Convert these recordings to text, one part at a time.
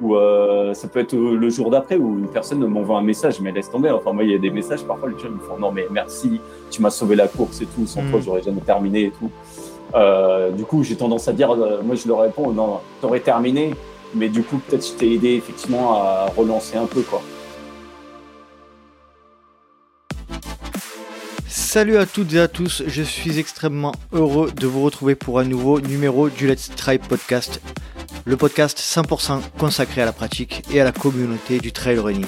ou euh, ça peut être le jour d'après où une personne m'envoie un message, mais laisse tomber. Enfin, moi, il y a des messages, parfois, les gens me font non, mais merci, tu m'as sauvé la course et tout, sans toi, j'aurais jamais terminé et tout. du coup, j'ai tendance à dire, moi, je leur réponds, non, t'aurais terminé, mais du coup, peut-être je t'ai aidé effectivement à relancer un peu, quoi. Salut à toutes et à tous, je suis extrêmement heureux de vous retrouver pour un nouveau numéro du Let's Try Podcast, le podcast 100% consacré à la pratique et à la communauté du trail running.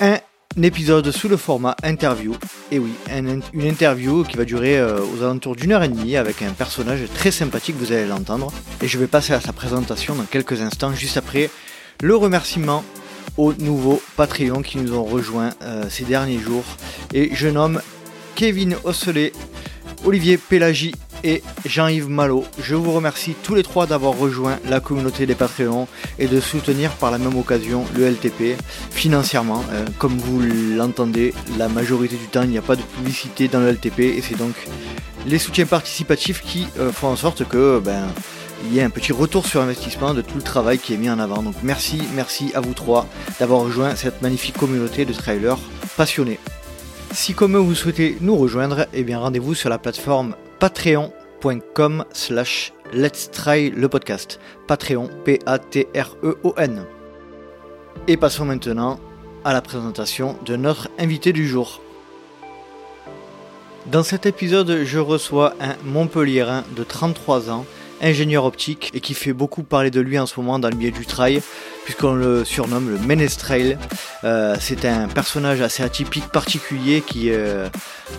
Un épisode sous le format interview, et oui, une interview qui va durer euh, aux alentours d'une heure et demie avec un personnage très sympathique, vous allez l'entendre, et je vais passer à sa présentation dans quelques instants, juste après le remerciement aux nouveaux Patreons qui nous ont rejoints euh, ces derniers jours. Et je nomme Kevin Osselet, Olivier Pélagie et Jean-Yves Malo. Je vous remercie tous les trois d'avoir rejoint la communauté des Patreons et de soutenir par la même occasion le LTP financièrement. Euh, comme vous l'entendez, la majorité du temps il n'y a pas de publicité dans le LTP et c'est donc les soutiens participatifs qui euh, font en sorte que ben, il y ait un petit retour sur investissement de tout le travail qui est mis en avant. Donc merci, merci à vous trois d'avoir rejoint cette magnifique communauté de trailers passionnés. Si comme vous souhaitez nous rejoindre, eh bien rendez-vous sur la plateforme patreon.com slash let's try le podcast. Patreon, P-A-T-R-E-O-N. Et passons maintenant à la présentation de notre invité du jour. Dans cet épisode, je reçois un Montpellierin de 33 ans ingénieur optique et qui fait beaucoup parler de lui en ce moment dans le milieu du trail, puisqu'on le surnomme le Menestrail. Euh, c'est un personnage assez atypique, particulier, qui euh,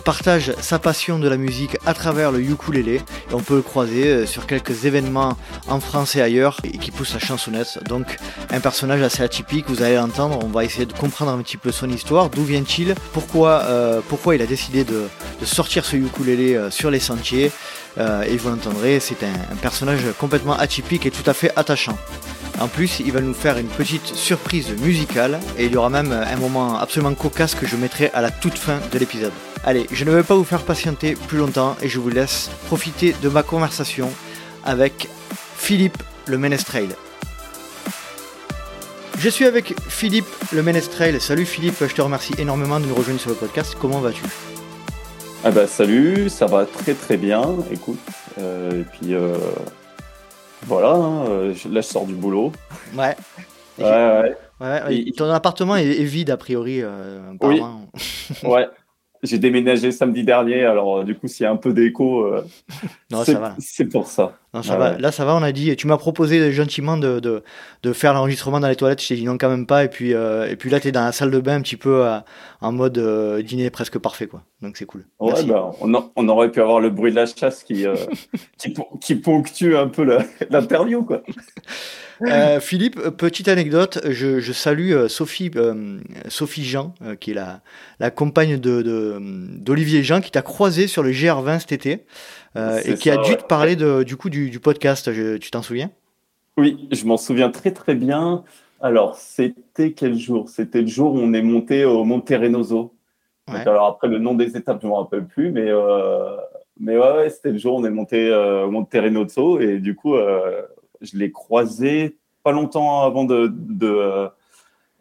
partage sa passion de la musique à travers le ukulélé. Et on peut le croiser euh, sur quelques événements en France et ailleurs, et qui pousse sa chansonnette. Donc un personnage assez atypique, vous allez l'entendre, on va essayer de comprendre un petit peu son histoire, d'où vient-il, pourquoi, pourquoi il a décidé de, de sortir ce ukulélé sur les sentiers? Euh, et vous l'entendrez, c'est un, personnage complètement atypique et tout à fait attachant. En plus, il va nous faire une petite surprise musicale et il y aura même un moment absolument cocasse que je mettrai à la toute fin de l'épisode. Allez, je ne vais pas vous faire patienter plus longtemps et je vous laisse profiter de ma conversation avec Philippe le Menestrail. Je suis avec Philippe le Menestrail. Salut Philippe, je te remercie énormément de nous rejoindre sur le podcast. Comment vas-tu? Ah bah salut, ça va très très bien, écoute. Euh, et puis euh, voilà, hein, euh, là je sors du boulot. Ouais. Ouais, ouais. ton appartement est, vide a priori. oui. ouais. J'ai déménagé samedi dernier, alors du coup, s'il y a un peu d'écho, c'est pour ça. Ça va. Là, ça va, on a dit. Tu m'as proposé gentiment de, de, de faire l'enregistrement dans les toilettes. Je t'ai dit non, quand même pas. Et puis, et puis là, tu es dans la salle de bain un petit peu en mode dîner presque parfait. quoi. Donc c'est cool. Ouais, bah, on, on, aurait pu avoir le bruit de la chasse qui, qui, qui, ponctue un peu l'interview. quoi. Euh, Philippe, petite anecdote, je, salue euh, Sophie, euh, Sophie Jean, qui est la, la compagne d'Olivier de, Jean, qui t'a croisé sur le GR20 cet été, et qui a dû te parler de, du coup du, podcast. tu t'en souviens? Oui, je m'en souviens très très bien. Alors, c'était quel jour? C'était le jour où on est monté au Monte Renoso. alors après, le nom des étapes, je ne me rappelle plus, mais, mais ouais, c'était le jour où on est monté au Monte Renoso, et du coup je l'ai croisé pas longtemps avant de, de, euh,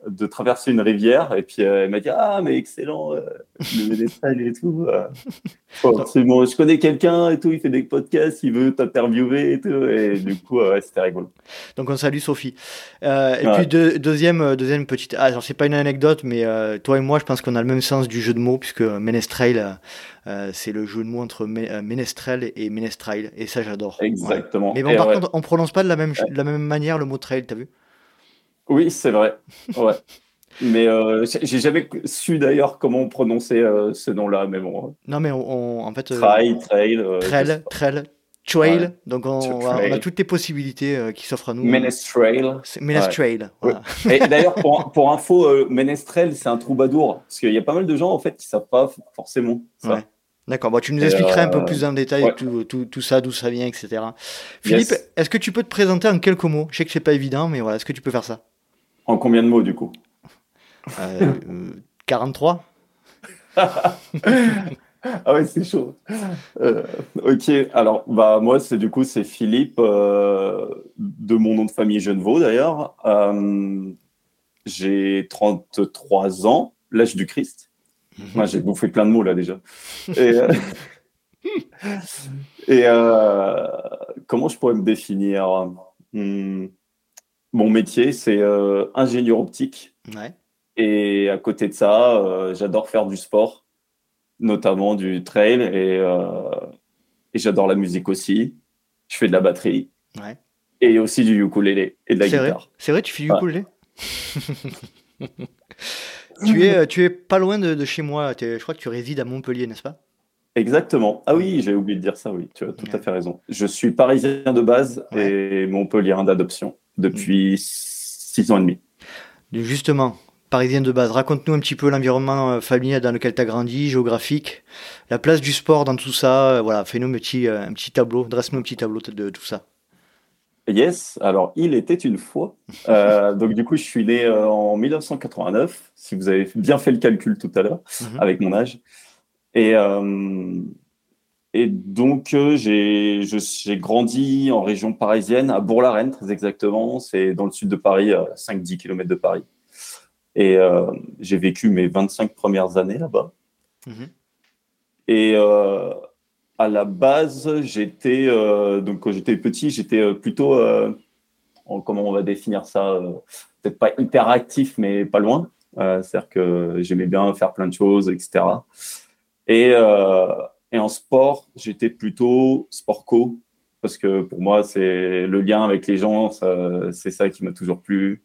de, traverser une rivière. Et puis, euh, elle m'a dit Ah, mais excellent, euh, le et tout. bon, je connais quelqu'un et tout, il fait des podcasts, il veut t'interviewer et tout. Et du coup, c'était rigolo. Donc, on salue Sophie. et puis, deuxième, deuxième petite. Ah, alors, c'est pas une anecdote, mais toi et moi, je pense qu'on a le même sens du jeu de mots, puisque Menestrail euh, c'est le jeu de mots entre euh, Menestrel et Menestrail, et ça j'adore. Exactement. Mais bon, par contre, on prononce pas de la même, la même manière le mot trail, t'as vu? Oui, c'est vrai. Ouais. mais euh, j'ai jamais su d'ailleurs comment prononcer ce nom-là, mais bon. Non, mais on, en fait. trail, trail. trail, trail. Trail, donc on, a toutes les possibilités qui s'offrent à nous. Menestrail. Voilà. Et d'ailleurs, pour, pour, info, Menestrel, c'est un troubadour. Parce qu'il y a pas mal de gens en fait qui savent pas forcément ça. D'accord, bon, tu nous expliqueras un peu euh, plus en détail tout, tout, tout, ça, d'où ça vient, etc. Philippe, est-ce que tu peux te présenter en quelques mots? Je sais que c'est pas évident, mais voilà, est-ce que tu peux faire ça? En combien de mots du coup euh, 43 Ah ouais, c'est chaud. Euh, ok, alors bah moi c'est du coup c'est Philippe euh, de mon nom de famille Genevaux d'ailleurs. Euh, j'ai 33 ans, l'âge du Christ. Mhm. Moi j'ai bouffé plein de mots là déjà. Et, et comment je pourrais me définir? Hmm, Mon métier c'est ingénieur optique. Ouais. Et à côté de ça, j'adore faire du sport notamment du trail et, euh, et j'adore la musique aussi. Je fais de la batterie et aussi du ukulélé et de la guitare. C'est vrai, tu fais du ukulélé? Tu, es, tu es pas loin de, chez moi. Je crois que tu résides à Montpellier, n'est-ce pas? Exactement. Ah oui, j'ai oublié de dire ça, oui, tu as tout à fait raison. Je suis parisien de base et Montpellier d'adoption depuis six ans et demi. Justement, parisien de base. Raconte-nous un petit peu l'environnement euh, familial dans lequel tu as grandi, géographique, la place du sport dans tout ça. Euh, voilà, fais-nous un petit, euh, un petit tableau, dresse-nous un petit tableau de tout ça. Yes, alors il était une fois. donc du coup, je suis né en 1989, si vous avez bien fait le calcul tout à l'heure, mhm. avec mon âge. Et, et donc, j'ai grandi en région parisienne, à Bourg-la-Reine, très exactement. C'est dans le sud de Paris, à 5-10 km de Paris. Et euh, j'ai vécu mes 25 premières années là-bas. Mhm. Et euh, à la base, j'étais, euh, donc quand j'étais petit, j'étais plutôt, comment on va définir ça Peut-être pas hyper actif, mais pas loin. C'est-à-dire que j'aimais bien faire plein de choses, etc. Et, et en sport, j'étais plutôt sport co, parce que pour moi, c'est le lien avec les gens, c'est ça qui m'a toujours plu.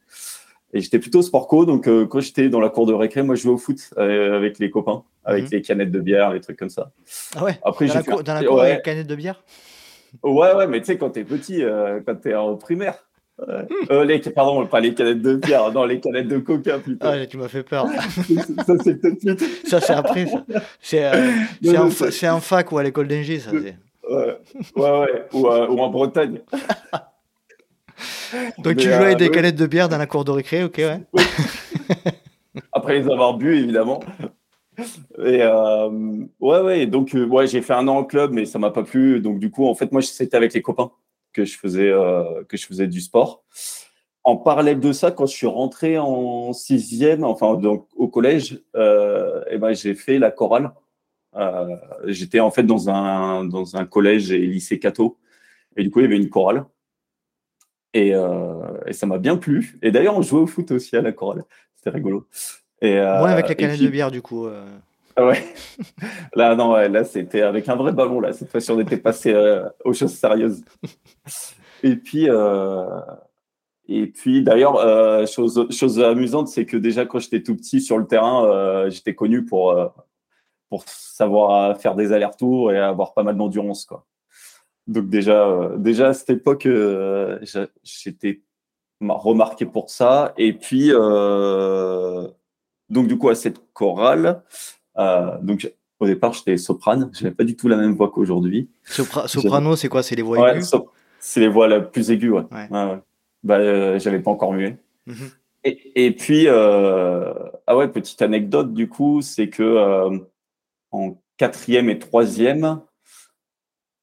Et j'étais plutôt sport co, donc euh, quand j'étais dans la cour de récré, moi je jouais au foot euh, avec les copains, avec mhm. les canettes de bière, les trucs comme ça. Ah ouais Après, Dans la, cour, dans la cour avec les canettes de bière? Ouais, ouais, mais tu sais, quand t'es petit, euh, quand t'es en primaire. Hmm. les, pardon, pas les canettes de bière, non, les canettes de coca plutôt. Ah, tu m'as fait peur. ça, c'est tout de suite. Ça, c'est après. C'est en, fac ou à l'école d'ingé, ça. Ouais, ouais, ouais. Ou, ou en Bretagne. Donc tu jouais avec des canettes de bière dans la cour de récré, ok, ouais. Après les avoir bu, évidemment. Et euh, ouais, ouais, donc euh, ouais, j'ai fait un an en club, mais ça m'a pas plu. Donc du coup, en fait, moi, c'était avec les copains que je faisais euh, que je faisais du sport. En parallèle de ça, quand je suis rentré en sixième, enfin donc au collège, et ben j'ai fait la chorale. J'étais en fait dans un dans un collège et lycée catho, et du coup il y avait une chorale. Euh, et, ça m'a bien plu. Et d'ailleurs, on jouait au foot aussi à la chorale. C'était rigolo. Et, euh, avec les canettes de bière, du coup. Euh. Ah ouais. là, non, là, c'était avec un vrai ballon. Là, cette fois-ci, on était passé aux choses sérieuses. et puis, et puis d'ailleurs, chose, chose amusante, c'est que déjà, quand j'étais tout petit sur le terrain, j'étais connu pour, pour savoir faire des allers-retours et avoir pas mal d'endurance, quoi. Donc déjà, euh, déjà à cette époque, euh, j'étais remarqué pour ça. Et puis, euh, donc du coup, à cette chorale, donc au départ, j'étais soprane. Je n'avais pas du tout la même voix qu'aujourd'hui. soprano, c'est quoi? C'est les voix aiguës? C'est les voix la plus aiguës, ouais. ouais. Bah, j'avais pas encore mué. Mhm. et, et, puis, ah ouais, petite anecdote du coup, c'est que en quatrième et troisième,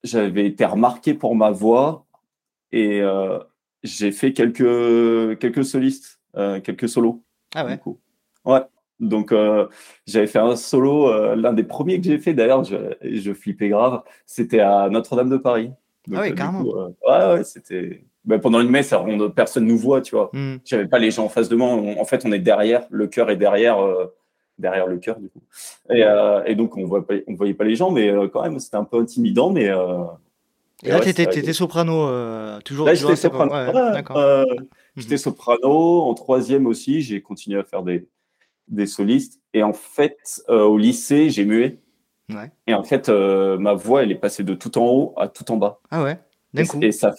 j'avais été remarqué pour ma voix et euh, j'ai fait quelques, quelques solistes, euh, quelques solos. Ah ouais? Ouais. Donc, euh, j'avais fait un solo, l'un des premiers que j'ai fait d'ailleurs, je, je, flippais grave, c'était à Notre-Dame de Paris. ah oui, carrément. ouais, ouais, c'était. Ben, pendant une messe, personne personne nous voit, tu vois. Hmm. J'avais pas les gens en face de moi. en fait, on est derrière, le cœur est derrière derrière le cœur du coup. Et, euh, et donc on voit on voyait pas les gens, mais euh, quand même c'était un peu intimidant, mais. Euh, et là, tu étais, soprano, toujours. Là, j'étais soprano. Mhm. J'étais soprano. En troisième aussi, j'ai continué à faire des, des solistes. Et en fait, au lycée, j'ai mué. Ouais. Et en fait, ma voix, elle est passée de tout en haut à tout en bas. Ah ouais. D'un coup. Et ça,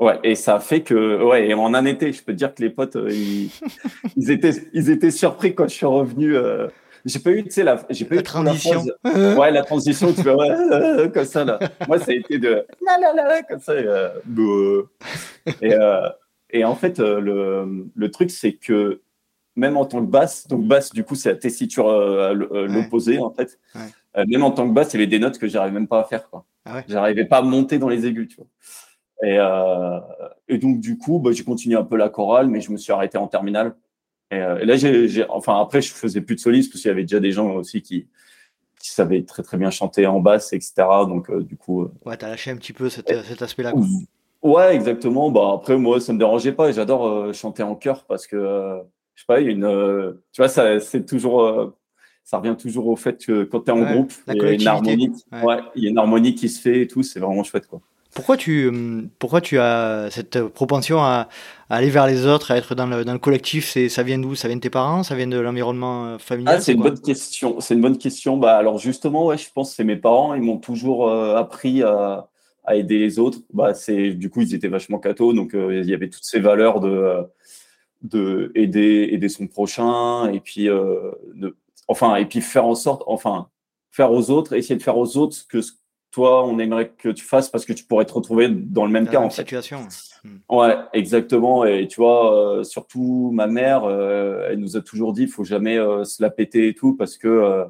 Ouais, et ça fait que, ouais, et en un été, je peux te dire que les potes, euh, ils, étaient, ils étaient surpris quand je suis revenu. Euh, j'ai pas eu, tu sais, la, j'ai pas la transition. ouais, la transition, tu vois, ouais, euh, comme ça, là. Moi, ça a été de, la, la, la, comme ça, et, et en fait, le, le truc, c'est que même en tant que basse, donc basse, du coup, c'est la tessiture l'opposé, en fait. même en tant que basse, il y avait des notes que j'arrivais même pas à faire. Quoi. Ah J'arrivais pas à monter dans les aigus, tu vois. Et, et donc, du coup, bah, j'ai continué un peu la chorale, mais je me suis arrêté en terminale. Et, là, j'ai, enfin, après, je faisais plus de solistes parce qu'il y avait déjà des gens aussi qui, qui savaient très très bien chanter en basse, etc. Donc, du coup. ouais, t'as lâché un petit peu cet, cet aspect-là. Ouais, exactement. Bah après moi ça me dérangeait pas. J'adore euh, chanter en chœur parce que euh, je sais pas, il y a une, euh, tu vois, ça c'est toujours, ça revient toujours au fait que quand tu es en groupe, il y a une harmonie, ouais. il y a une harmonie qui se fait et tout. C'est vraiment chouette quoi. Pourquoi tu, hum, pourquoi tu as cette propension à, aller vers les autres, à être dans le, dans le collectif? C'est ça vient d'où? Ça vient de tes parents? Ça vient de l'environnement familial ah, C'est une bonne question. C'est une bonne question. Bah alors justement, ouais, je pense que c'est mes parents. Ils m'ont toujours appris à à aider les autres, bah, c'est du coup ils étaient vachement cathos, donc euh, il y avait toutes ces valeurs de euh, de aider aider son prochain et puis euh, de, enfin et puis faire en sorte enfin faire aux autres essayer de faire aux autres ce que toi on aimerait que tu fasses parce que tu pourrais te retrouver dans le même cas en situation. Hmm. Ouais, exactement. Et tu vois, surtout ma mère, elle nous a toujours dit, il faut jamais se la péter et tout parce que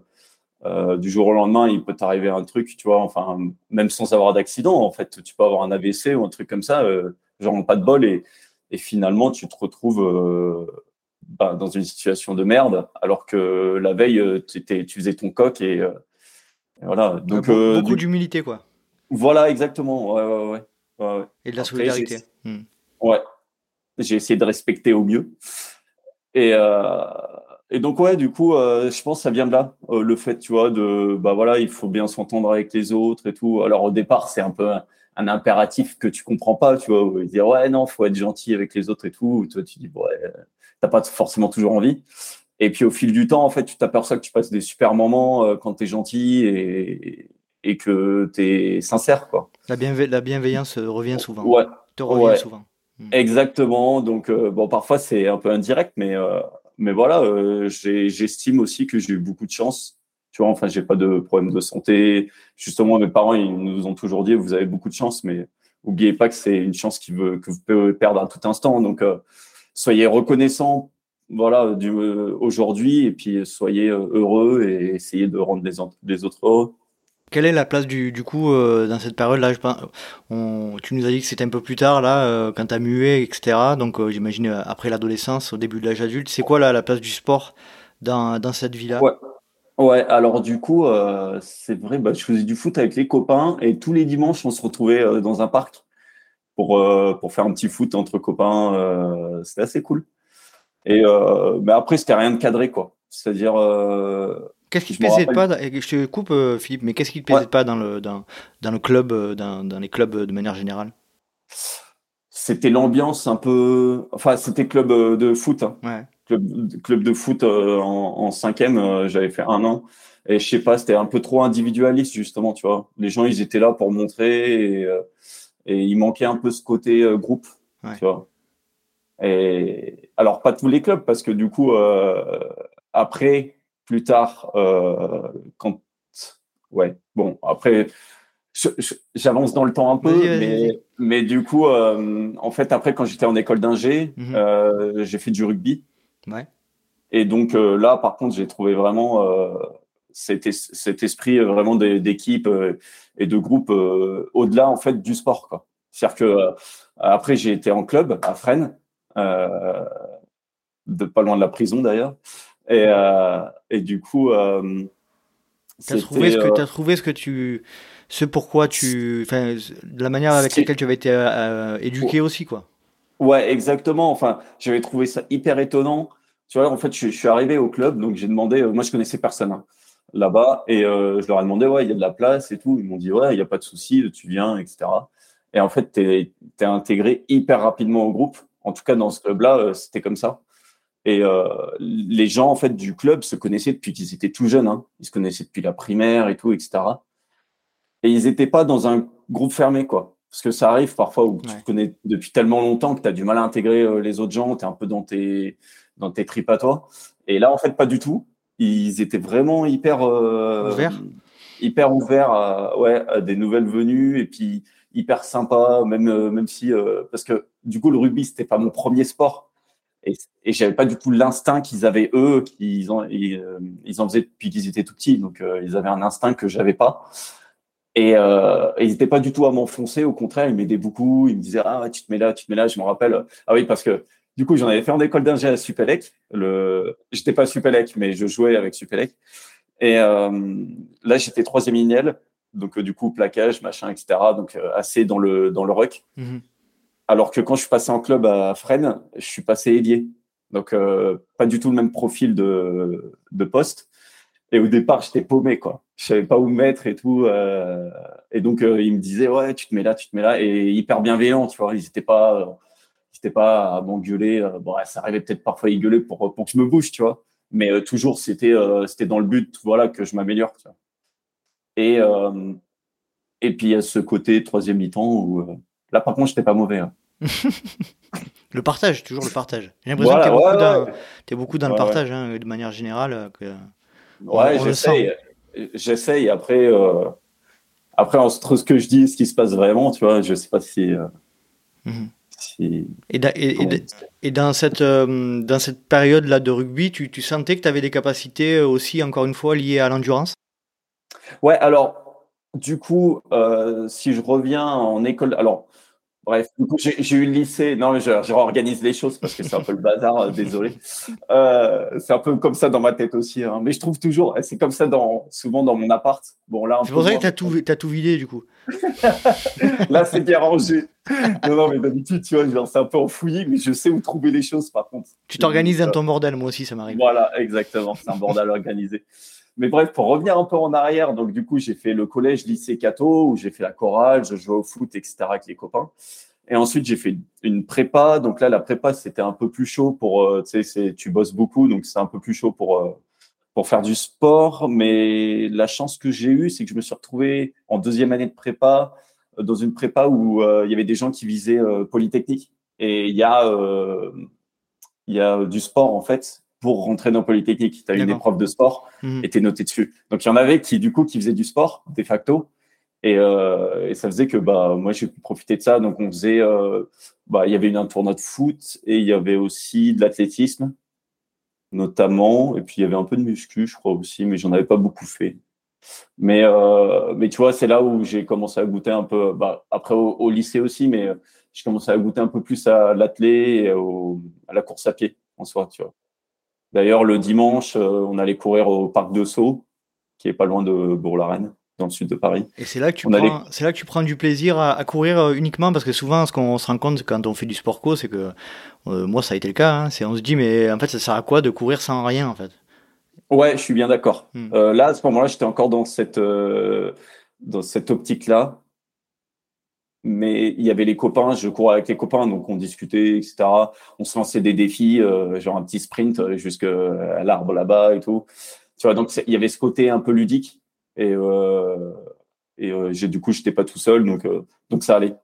euh, du jour au lendemain, il peut t'arriver un truc, tu vois, enfin, même sans avoir d'accident, en fait, tu peux avoir un AVC ou un truc comme ça, euh, genre pas de bol, et, et finalement, tu te retrouves euh, bah, dans une situation de merde, alors que la veille, euh, tu faisais ton coq, et, voilà. Donc, beaucoup, d'humilité, quoi. Voilà, exactement, ouais, ouais, ouais. Et de la solidarité. Hmm. Ouais, j'ai essayé de respecter au mieux. Et, euh, et donc ouais, du coup, euh, je pense que ça vient de là, euh, le fait, tu vois, de bah voilà, il faut bien s'entendre avec les autres et tout. Alors au départ, c'est un peu un, impératif que tu comprends pas, tu vois, dire ouais non, faut être gentil avec les autres et tout. toi, tu dis ouais, t'as pas forcément toujours envie. Et puis au fil du temps, en fait, tu t'aperçois que tu passes des super moments euh, quand tu es gentil et, et que tu es sincère, quoi. La, la bienveillance revient souvent. Ouais. Te revient souvent. Hmm. Exactement. Donc bon, parfois c'est un peu indirect, mais mais voilà, euh, j'estime aussi que j'ai eu beaucoup de chance. Tu vois, enfin, j'ai pas de problème de santé. Justement, mes parents, ils nous ont toujours dit, vous avez beaucoup de chance, mais oubliez pas que c'est une chance qui veut, que vous pouvez perdre à tout instant. Donc, euh, soyez reconnaissants, voilà, du, euh, aujourd'hui, et puis soyez heureux et essayez de rendre les, les autres heureux. Quelle est la place du, du coup euh, dans cette période-là? On, Tu nous as dit que c'était un peu plus tard, là, euh, quand tu as mué, etc. Donc euh, j'imagine après l'adolescence, au début de l'âge adulte. C'est quoi là, la place du sport dans, dans cette vie-là? Ouais. Ouais. alors du coup, c'est vrai, bah, je faisais du foot avec les copains et tous les dimanches, on se retrouvait dans un parc pour, pour faire un petit foot entre copains. c'était assez cool. Et mais après, c'était rien de cadré, quoi. C'est-à-dire Qu'est-ce qui te plaisait pas Je te coupe, euh, Philippe, mais qu'est-ce qui te plaisait pas dans le dans, dans le club, euh, dans, dans, les clubs euh, de manière générale? C'était l'ambiance un peu. Enfin, c'était club de foot. Hein. Ouais. Club, club de foot en, en cinquième, j'avais fait un an. Et je sais pas, c'était un peu trop individualiste justement, tu vois. Les gens, ils étaient là pour montrer et, et il manquait un peu ce côté groupe, tu vois. Et alors pas tous les clubs parce que du coup après plus tard, euh, quand. Ouais, bon, après, j'avance dans le temps un peu, mais, mais, du coup, euh, en fait, après, quand j'étais en école d'ingé, mhm. euh, j'ai fait du rugby. Ouais. Et donc là, par contre, j'ai trouvé vraiment cet, cet, esprit vraiment d'équipe et de groupe au-delà en fait du sport. C'est-à-dire que après, j'ai été en club à Fresnes, de pas loin de la prison d'ailleurs. Et, euh, et du coup, euh, tu as trouvé ce que tu as trouvé ce que tu ce pourquoi tu enfin la manière avec laquelle tu avais été euh, éduqué aussi quoi. Ouais, exactement. Enfin, j'avais trouvé ça hyper étonnant. Tu vois, en fait, je, suis arrivé au club, donc j'ai demandé. moi, je connaissais personne hein, là-bas, et je leur ai demandé, ouais, il y a de la place et tout. Ils m'ont dit, ouais, il n'y a pas de souci, tu viens, etc. Et en fait, tu es, es, intégré hyper rapidement au groupe. En tout cas, dans ce club-là, c'était comme ça. Et euh, les gens en fait du club se connaissaient depuis qu'ils étaient tout jeunes. Hein. Ils se connaissaient depuis la primaire et tout, etc. Et ils n'étaient pas dans un groupe fermé, quoi. Parce que ça arrive parfois où tu te connais depuis tellement longtemps que tu as du mal à intégrer euh, les autres gens, tu es un peu dans tes, dans tes tripes à toi. Et là, en fait, pas du tout. Ils étaient vraiment hyper euh, ouverts hyper ouverts à, ouais, à des nouvelles venues et puis hyper sympa, même, même si, parce que du coup, le rugby, c'était pas mon premier sport. Et, et j'avais pas du tout l'instinct qu'ils avaient eux, qu'ils en, ils, en faisaient depuis qu'ils étaient tout petits. Donc, ils avaient un instinct que j'avais pas. Et, euh, ils n'étaient pas du tout à m'enfoncer, au contraire, ils m'aidaient beaucoup. Ils me disaient Ah, tu te mets là, tu te mets là. Je me rappelle. Ah oui, parce que du coup, j'en avais fait en école d'ingé à Supélec. Le... J'étais pas Supélec, mais je jouais avec Supélec. Et euh, là, j'étais troisième lignel. Donc, euh, du coup, plaquage, machin, etc. Donc, euh, assez dans le, dans le rock. Mhm. Alors que quand je suis passé en club à Fresnes, je suis passé ailier. Donc, pas du tout le même profil de, de poste. Et au départ, j'étais paumé, quoi. Je savais pas où me mettre et tout. Et donc, ils me disaient, ouais, tu te mets là, tu te mets là. Et hyper bienveillants, tu vois. Ils n'étaient pas, ils pas à m'engueuler. Euh, bon, ça arrivait peut-être parfois à y gueuler pour, pour que je me bouge, tu vois. Mais euh, toujours, c'était c'était dans le but, voilà, que je m'améliore, tu vois. Et, et puis, il y a ce côté troisième mi-temps où, là, par contre, j'étais pas mauvais. Hein. le partage, toujours le partage. J'ai l'impression que tu es, beaucoup dans le partage, hein, de manière générale. Que... Ouais, j'essaye. J'essaye. Après, euh, après, entre ce que je dis et ce qui se passe vraiment, tu vois, je sais pas si. Euh, et, dans cette, euh, dans cette période-là de rugby, tu, tu sentais que tu avais des capacités aussi, encore une fois, liées à l'endurance? Ouais, alors, du coup, si je reviens en école. Alors, Bref, du coup, j'ai eu le lycée. Non, mais je, réorganise les choses parce que c'est un peu le bazar, euh, désolé. Euh, c'est un peu comme ça dans ma tête aussi. Hein. Mais je trouve toujours, c'est comme ça dans, souvent dans mon appart. Bon, là, c'est pour ça que tu as tout, as tout vidé, du coup. là, c'est bien rangé. Non, non, mais d'habitude, tu vois, c'est un peu enfoui, mais je sais où trouver les choses, par contre. Tu t'organises dans ton bordel, moi aussi, ça m'arrive. Voilà, exactement. C'est un bordel organisé. Mais bref, pour revenir un peu en arrière, donc du coup, j'ai fait le collège, lycée Cato, où j'ai fait la chorale, je jouais au foot, etc. avec les copains. Et ensuite, j'ai fait une prépa. Donc là, la prépa, c'était un peu plus chaud pour, euh, tu sais, tu bosses beaucoup, donc c'est un peu plus chaud pour, euh, pour faire du sport. Mais la chance que j'ai eue, c'est que je me suis retrouvé en deuxième année de prépa, euh, dans une prépa où il y avait des gens qui visaient Polytechnique. Et il y a, il y a du sport, en fait, pour rentrer dans Polytechnique. Tu as une épreuve de sport mmh. et tu es noté dessus. Donc, il y en avait qui, du coup, qui faisaient du sport, de facto. Et, euh, et ça faisait que bah, moi, j'ai pu profiter de ça. Donc, on faisait, euh, bah, il y avait une, un tournoi de foot et il y avait aussi de l'athlétisme, notamment. Et puis, il y avait un peu de muscu, je crois aussi, mais j'en avais pas beaucoup fait. Mais, euh, mais tu vois, c'est là où j'ai commencé à goûter un peu, bah, après au, au lycée aussi, mais j'ai commencé à goûter un peu plus à l'athlé et au, à la course à pied en soi, tu vois. D'ailleurs, le dimanche, euh, on allait courir au parc de Sceaux, qui est pas loin de Bourg-la-Reine, dans le sud de Paris. Et c'est là que tu prends, c'est là que tu prends du plaisir à, courir euh, uniquement, parce que souvent, ce qu'on se rend compte quand on fait du sport co, c'est que euh, moi, ça a été le cas. Hein, c'est on se dit, mais en fait, ça sert à quoi de courir sans rien, en fait? Ouais, je suis bien d'accord. Hmm. là, à ce moment-là, j'étais encore dans cette dans cette optique-là mais il y avait les copains, je courais avec les copains, donc on discutait, etc. On se lançait des défis, euh, genre un petit sprint euh, jusqu'à l'arbre là-bas et tout. Tu vois, donc il y avait ce côté un peu ludique. Et, euh, euh, du coup, j'étais pas tout seul, donc, euh, donc ça allait.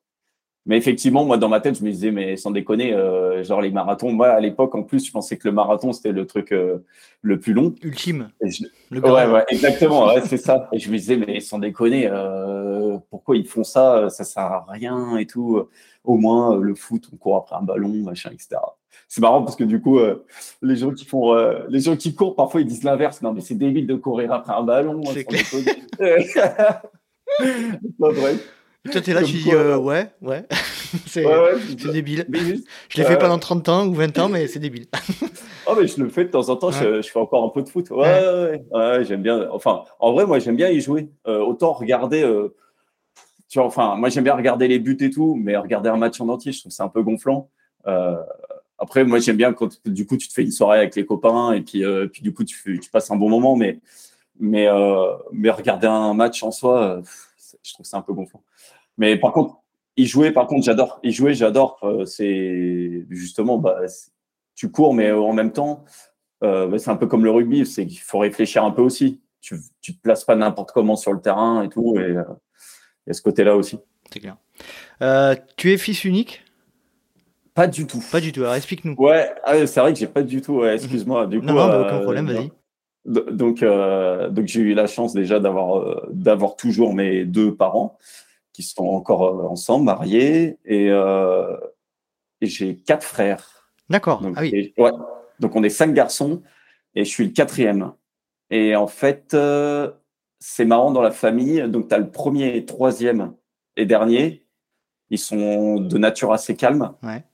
Mais effectivement, moi, dans ma tête, je me disais, mais sans déconner, euh, genre les marathons. Moi, à l'époque, en plus, je pensais que le marathon, c'était le truc euh, le plus long. Ultime. Le ouais, ouais, exactement. ouais, c'est ça. Et je me disais, mais sans déconner, euh, pourquoi ils font ça? Ça sert à rien et tout. Au moins, le foot, on court après un ballon, machin, etc. C'est marrant parce que du coup, les gens qui font, les gens qui courent, parfois, ils disent l'inverse. Non, mais c'est débile de courir après un ballon. C'est clair. Toi, t'es là, tu dis euh, ouais, ouais. c'est débile. je l'ai fait pendant 30 ans ou 20 ans, mais c'est débile. oh, mais je le fais de temps en temps, je, fais encore un peu de foot. Ouais, ouais, j'aime bien. Enfin, en vrai, moi, j'aime bien y jouer. Euh, autant regarder. Euh, tu vois, enfin, moi, j'aime bien regarder les buts et tout, mais regarder un match en entier, je trouve c'est un peu gonflant. après, moi, j'aime bien quand du coup, tu te fais une soirée avec les copains et puis, puis du coup, tu, tu passes un bon moment, mais, mais, mais regarder un match en soi, je trouve c'est un peu gonflant. Mais par contre, y jouer, par contre, j'adore. Y jouer, j'adore. Euh, c'est justement, bah, tu cours, mais en même temps, euh, bah, c'est un peu comme le rugby. C'est qu'il faut réfléchir un peu aussi. Tu, tu te places pas n'importe comment sur le terrain et tout. Et euh, il y a ce côté-là aussi. C'est clair. tu es fils unique? Pas du tout. Pas du tout. Alors explique-nous. Ouais, ah, c'est vrai que j'ai pas du tout. Excuse-moi. Du coup, non, non, aucun problème. Vas-y. Donc, donc j'ai eu la chance déjà d'avoir d'avoir toujours mes deux parents qui sont encore euh, ensemble, mariés, et, euh, et j'ai quatre frères. D'accord. Donc, ah oui. ouais. Donc on est cinq garçons et je suis le quatrième. Et en fait, euh, c'est marrant dans la famille. Donc tu as le premier, troisième et dernier. Ils sont de nature assez calme. Ouais.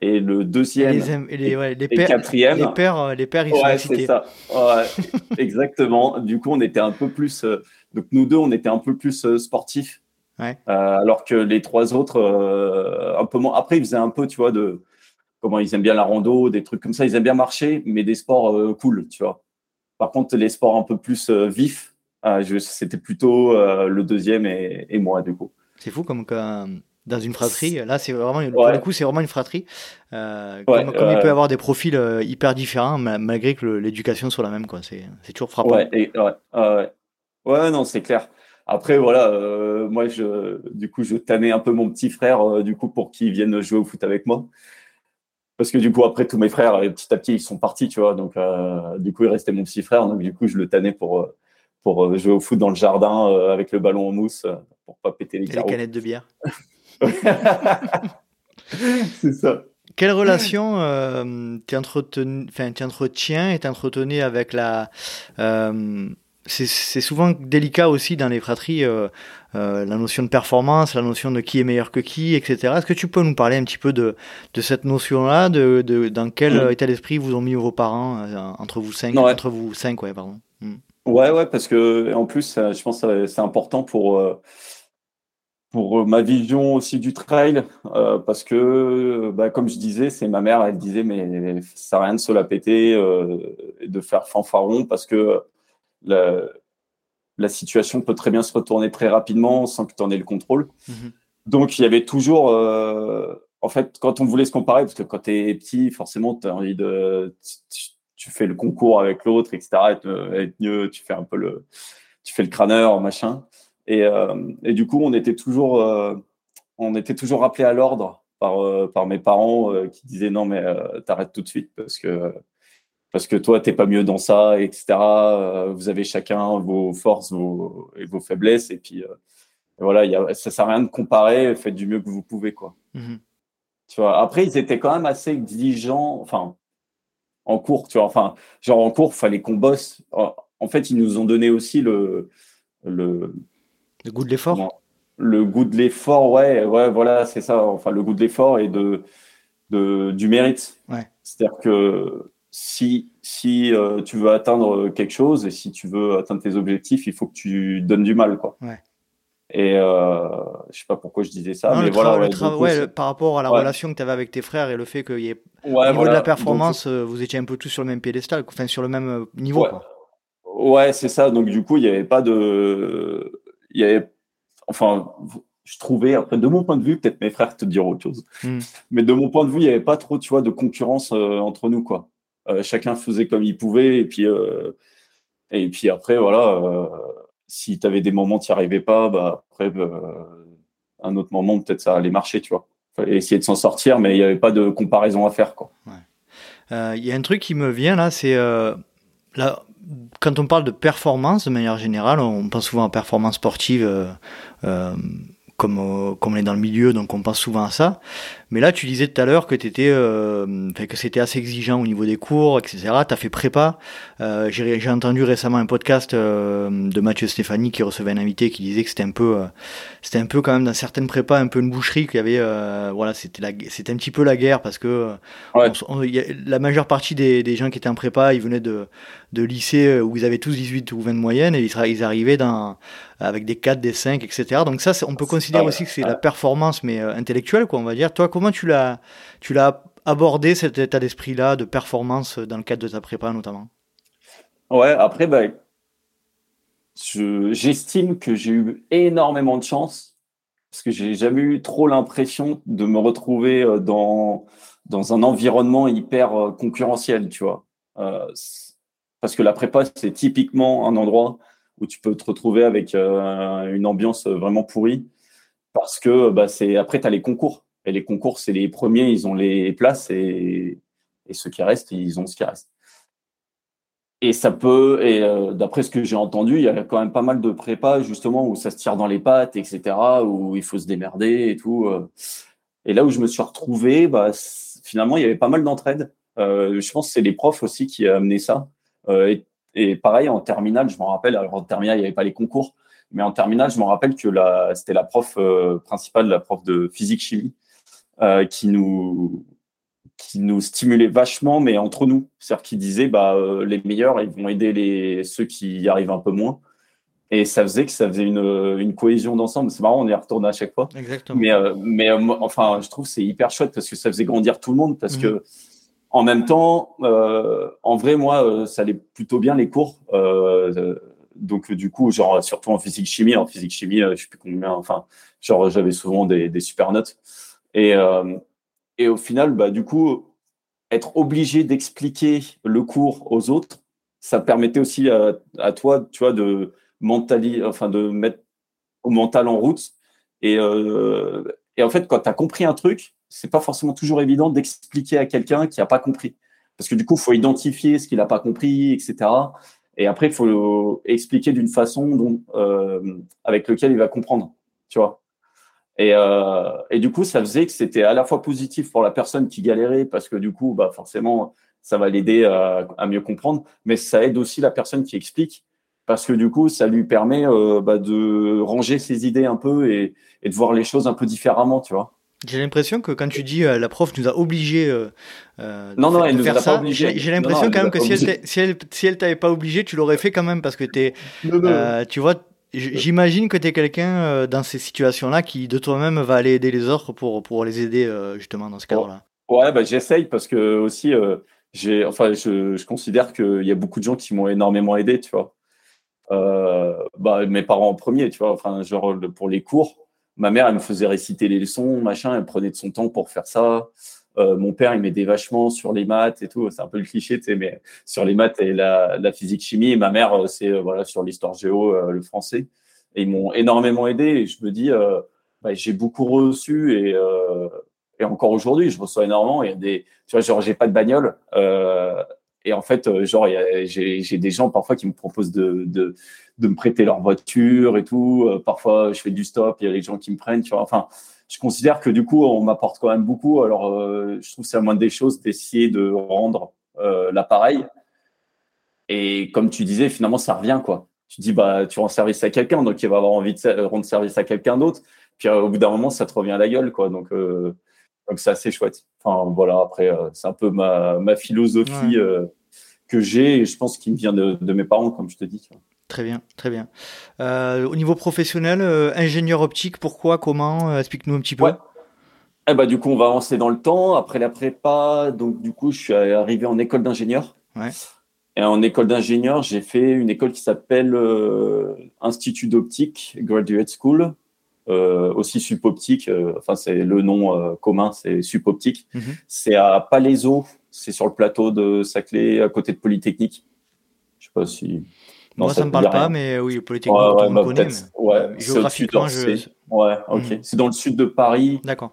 Et le deuxième et les, ouais, les et pères, quatrième. les pères, les pères, ils sont Ouais, excités. c'est ça. Exactement. Du coup, on était un peu plus. donc nous deux, on était un peu plus sportifs. Ouais. Euh, alors que les trois autres, euh, un peu moins. Après, ils faisaient un peu, tu vois, de comment ils aiment bien la rando, des trucs comme ça. Ils aiment bien marcher, mais des sports euh, cool, tu vois. Par contre, les sports un peu plus vifs, c'était plutôt le deuxième et, et moi, du coup. C'est fou comme quand, dans une fratrie. Là, c'est vraiment, pour Ouais. le coup, c'est vraiment une fratrie. Ouais, comme comme il peut y avoir des profils hyper différents, ma- malgré que l'éducation soit la même, quoi. C'est toujours frappant. Et. Ouais, non, c'est clair. Après, voilà, euh, moi, je, du coup, je tannais un peu mon petit frère, euh, du coup, pour qu'il vienne jouer au foot avec moi. Parce que du coup, après, tous mes frères, euh, petit à petit, ils sont partis, tu vois. Donc, euh, du coup, il restait mon petit frère. Donc, du coup, je le tannais pour, pour jouer au foot dans le jardin avec le ballon en mousse pour pas péter les Et les canettes de bière. c'est ça. Quelle relation euh, tu entretiens et t'entretenais avec la. euh, c'est souvent délicat aussi dans les fratries, euh, euh, la notion de performance, la notion de qui est meilleur que qui, etc. Est-ce que tu peux nous parler un petit peu de, de cette notion-là, de, de, dans quel Mhm. état d'esprit vous ont mis vos parents, euh, entre vous cinq, Ouais. entre vous cinq, ouais, pardon. Mm. Ouais, ouais, parce que en plus, euh, je pense que c'est important pour, euh, pour ma vision aussi du trail, euh, parce que, bah, comme je disais, c'est ma mère, elle disait, mais ça sert à rien de se la péter euh, et de faire fanfaron, parce que la, la situation peut très bien se retourner très rapidement sans que tu en aies le contrôle. Mhm. Donc, il y avait toujours, euh, en fait, quand on voulait se comparer, parce que quand tu es petit, forcément, tu as envie de. Tu, tu fais le concours avec l'autre, etc. Être, être mieux, tu fais un peu le. Tu fais le crâneur, machin. Et, euh, et du coup, on était toujours, euh, on était toujours rappelé à l'ordre par, euh, par mes parents euh, qui disaient non, mais euh, t'arrêtes tout de suite parce que, parce que toi, t'es pas mieux dans ça, etc. Euh, vous avez chacun vos forces vos, et vos faiblesses. Et puis, euh, et voilà, il y a, ça sert à rien de comparer, faites du mieux que vous pouvez, quoi. Mhm. Tu vois, après, ils étaient quand même assez exigeants, enfin, en cours, tu vois, enfin, genre en cours, fallait qu'on bosse. En fait, ils nous ont donné aussi le, le, Le goût de l'effort le goût de l'effort, ouais, ouais, voilà, c'est ça. Enfin, le goût de l'effort et de, de du mérite. Ouais. C'est-à-dire que si si euh, tu veux atteindre quelque chose et si tu veux atteindre tes objectifs, il faut que tu donnes du mal, quoi. Ouais. Et euh, je sais pas pourquoi je disais ça, Non, mais le voilà. ouais, donc, ouais, par rapport à la relation que tu avais avec tes frères et le fait qu'il y ait Au niveau voilà. de la Donc, performance, euh, vous étiez un peu tous sur le même piédestal, enfin sur le même euh, niveau. Quoi. Ouais, c'est ça. Donc du coup, il n'y avait pas de, il y avait, enfin, je trouvais après de mon point de vue, peut-être mes frères te diront autre chose, Mm. mais de mon point de vue, il n'y avait pas trop, tu vois, de concurrence euh, entre nous, quoi. Euh, chacun faisait comme il pouvait et puis euh, et puis après, voilà, euh, si tu avais des moments tu n'y arrivais pas, bah après, un autre moment peut-être ça allait marcher, tu vois. Fallait essayer de s'en sortir, mais il n'y avait pas de comparaison à faire, quoi. Il y a un truc qui me vient là, c'est là, quand on parle de performance de manière générale, on pense souvent à performance sportive. Comme, euh, comme on est dans le milieu, donc on pense souvent à ça. Mais là, tu disais tout à l'heure que t'étais, euh, que c'était assez exigeant au niveau des cours, etc. Tu as fait prépa. Euh, J'ai entendu récemment un podcast euh, de Mathieu Stéphanie qui recevait un invité qui disait que c'était un peu, euh, c'était un peu quand même dans certaines prépas un peu une boucherie qu'il y avait. euh, voilà, c'était la, c'était un petit peu la guerre parce que Ouais. on- on- il y a- la majeure partie des, des gens qui étaient en prépa, ils venaient de, de lycées où ils avaient tous 18 ou 20 de moyenne et ils, arrivaient dans, avec des 4, des 5, etc. Donc ça, on peut considérer aussi que c'est la performance, mais euh, intellectuelle, quoi, on va dire. Toi, comment tu l'as, tu l'as abordé cet état d'esprit-là de performance dans le cadre de ta prépa, notamment? Ouais, après, bah, je- j'estime que j'ai eu énormément de chance parce que j'ai jamais eu trop l'impression de me retrouver euh, dans, dans un environnement hyper euh, concurrentiel, tu vois. Euh, parce que la prépa, c'est typiquement un endroit où tu peux te retrouver avec euh, une ambiance vraiment pourrie parce que bah, c'est après, tu as les concours. Et les concours, c'est les premiers, ils ont les places et, ceux qui restent, ils ont ce qui reste. Et ça peut, et euh, d'après ce que j'ai entendu, il y a quand même pas mal de prépas justement où ça se tire dans les pattes, etc., où il faut se démerder et tout. euh. Et là où je me suis retrouvé, bah, finalement, il y avait pas mal d'entraide. je pense que c'est les profs aussi qui a amené ça. Et, et, pareil, en terminale, je me rappelle, alors en terminale, il n'y avait pas les concours, mais en terminale, je me rappelle que c'était la prof principale, la prof de physique-chimie, qui nous qui nous stimulait vachement, mais entre nous. C'est-à-dire qu'il disait, bah, euh, les meilleurs, ils vont aider les, ceux qui y arrivent un peu moins. Et ça faisait que ça faisait une, une cohésion d'ensemble. C'est marrant, on y retourne à chaque fois. Exactement. Mais, euh, mais euh, enfin, je trouve c'est hyper chouette parce que ça faisait grandir tout le monde. Parce que, mhm. En même temps, en vrai, moi, ça allait plutôt bien les cours. donc, du coup, genre, surtout en physique-chimie. En physique-chimie, je sais plus combien. Enfin, genre, j'avais souvent des, des super notes. Et, et au final, bah, du coup, être obligé d'expliquer le cours aux autres, ça permettait aussi à, toi, tu vois, de mentaliser, enfin, de mettre au mental en route. Et, euh, et en fait, quand tu as compris un truc, c'est pas forcément toujours évident d'expliquer à quelqu'un qui n'a pas compris. Parce que du coup, il faut identifier ce qu'il n'a pas compris, etc. Et après, il faut expliquer d'une façon dont, euh, avec lequel il va comprendre. Tu vois et, euh, et, du coup, ça faisait que c'était à la fois positif pour la personne qui galérait, parce que du coup, bah, forcément, ça va l'aider à, à, mieux comprendre, mais ça aide aussi la personne qui explique, parce que du coup, ça lui permet euh, bah, de ranger ses idées un peu et, et, de voir les choses un peu différemment, tu vois. J'ai l'impression que quand tu dis euh, la prof nous a obligés euh, euh non, non, elle nous a pas obligés. J'ai l'impression quand même que si elle, si elle, si elle t'avait pas obligé, tu l'aurais fait quand même parce que es, euh, tu vois, J'imagine que tu es quelqu'un euh, dans ces situations-là qui de toi-même va aller aider les autres pour, pour les aider euh, justement dans ce cadre-là. Ouais, bah, j'essaye parce que aussi, euh, j'ai, enfin, je, je considère qu'il y a beaucoup de gens qui m'ont énormément aidé, tu vois. bah, mes parents en premier, tu vois, enfin, genre pour les cours, ma mère, elle me faisait réciter les leçons, machin, elle prenait de son temps pour faire ça. Euh, mon père, il m'aidait vachement sur les maths et tout. C'est un peu le cliché, tu sais, mais sur les maths et la, la physique chimie. Et ma mère, euh, c'est euh, voilà sur l'histoire géo, le français. Et ils m'ont énormément aidé. Et je me dis, bah, j'ai beaucoup reçu et, et encore aujourd'hui, je reçois énormément. Il y a des, tu vois, genre j'ai pas de bagnole. Et en fait, genre j'ai des gens parfois qui me proposent de, me prêter leur voiture et tout. parfois, je fais du stop. Il y a des gens qui me prennent. Enfin je considère que du coup, on m'apporte quand même beaucoup. Alors, euh, je trouve que c'est la moindre des choses d'essayer de rendre euh, l'appareil. Et comme tu disais, finalement, ça revient quoi. Tu dis bah, tu rends service à quelqu'un, donc il va avoir envie de rendre service à quelqu'un d'autre. Puis euh, au bout d'un moment, ça te revient à la gueule quoi. Donc, donc c'est assez chouette. Enfin voilà. Après, c'est un peu ma, ma philosophie que j'ai. Et je pense qu'il me vient de, de, mes parents, comme je te dis. Très bien, très bien. Euh, au niveau professionnel, euh, ingénieur optique, pourquoi, comment euh, Explique-nous un petit peu. Eh ben, du coup, on va avancer dans le temps. Après la prépa, donc du coup, je suis arrivé en école d'ingénieur. Ouais. Et en école d'ingénieur, j'ai fait une école qui s'appelle Institut d'optique, Graduate School, aussi Sup Optique. enfin, c'est le nom commun, c'est Sup Optique. Mhm. C'est à Palaiso, c'est sur le plateau de Saclay, à côté de Polytechnique. Je sais pas si moi, ça ne me parle pas, mais oui, politiquement, ouais, on bah, connaît. Ouais, géographiquement, je... Ouais, ok. Hmm. C'est dans le sud de Paris. D'accord.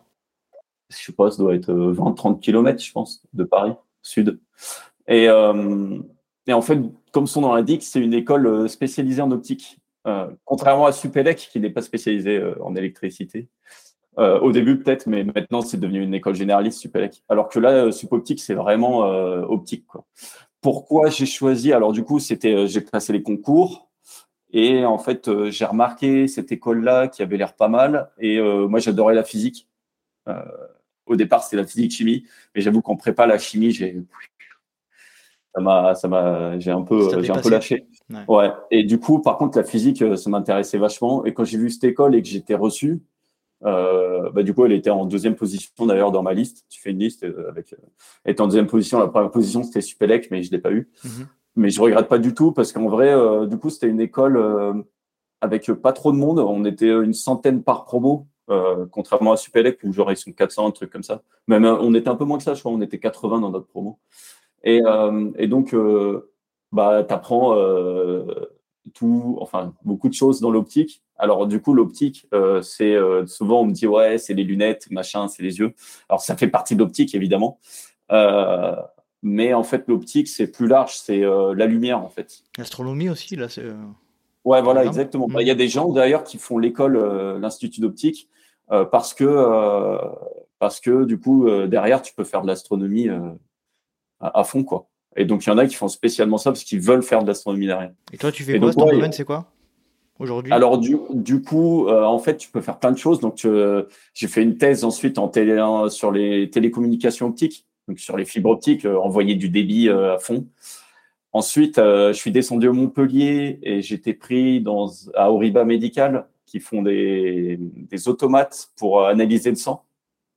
Je sais pas, ça doit être 20-30 euh, km, je pense, de Paris, sud. Et, euh, et en fait, comme son nom l'indique, c'est une école euh, spécialisée en optique. Euh, contrairement à Supélec, qui n'est pas spécialisé euh, en électricité. Euh, au début, peut-être, mais maintenant, c'est devenu une école généraliste, Supélec. Alors que là, Supoptique, c'est vraiment optique. Quoi pourquoi j'ai choisi Alors du coup, c'était euh, j'ai passé les concours et en fait euh, j'ai remarqué cette école-là qui avait l'air pas mal et euh, moi j'adorais la physique. au départ, c'était la physique chimie, mais j'avoue qu'en prépa la chimie, j'ai ça m'a ça m'a j'ai un peu j'ai un peu lâché. ouais. Et du coup, par contre, la physique, ça m'intéressait vachement. Et quand j'ai vu cette école et que j'étais reçu, euh, bah, du coup, elle était en deuxième position d'ailleurs dans ma liste. Tu fais une liste euh, avec. Euh, elle était en deuxième position. La première position, c'était Supélec, mais je l'ai pas eu. Mhm. Mais je regrette pas du tout parce qu'en vrai, du coup, c'était une école avec pas trop de monde. On était une centaine par promo, contrairement à Supélec où genre ils sont 400, un truc comme ça. Même on était un peu moins que ça, je crois. On était 80 dans notre promo. Et, et donc, bah, t'apprends tout, enfin, beaucoup de choses dans l'optique. Alors, du coup, l'optique, euh, c'est euh, souvent on me dit ouais, c'est les lunettes, machin, c'est les yeux. Alors, ça fait partie de l'optique, évidemment. Euh, mais en fait, l'optique, c'est plus large, c'est la lumière, en fait. L'astronomie aussi, là, c'est. Ouais, voilà, exactement. Bah, il y a des gens d'ailleurs qui font l'école, l'institut d'optique, parce que parce que du coup, derrière, tu peux faire de l'astronomie à, fond, quoi. Et donc, il y en a qui font spécialement ça parce qu'ils veulent faire de l'astronomie derrière. Et toi, tu fais quoi Ton domaine, c'est quoi aujourd'hui? Alors, du, du coup, en fait, tu peux faire plein de choses. Donc, j'ai fait une thèse ensuite en télé, sur les télécommunications optiques, donc sur les fibres optiques, envoyer du débit à fond. Ensuite, je suis descendu au Montpellier et j'étais pris dans, à Oriba Médical qui font des, des automates pour analyser le sang.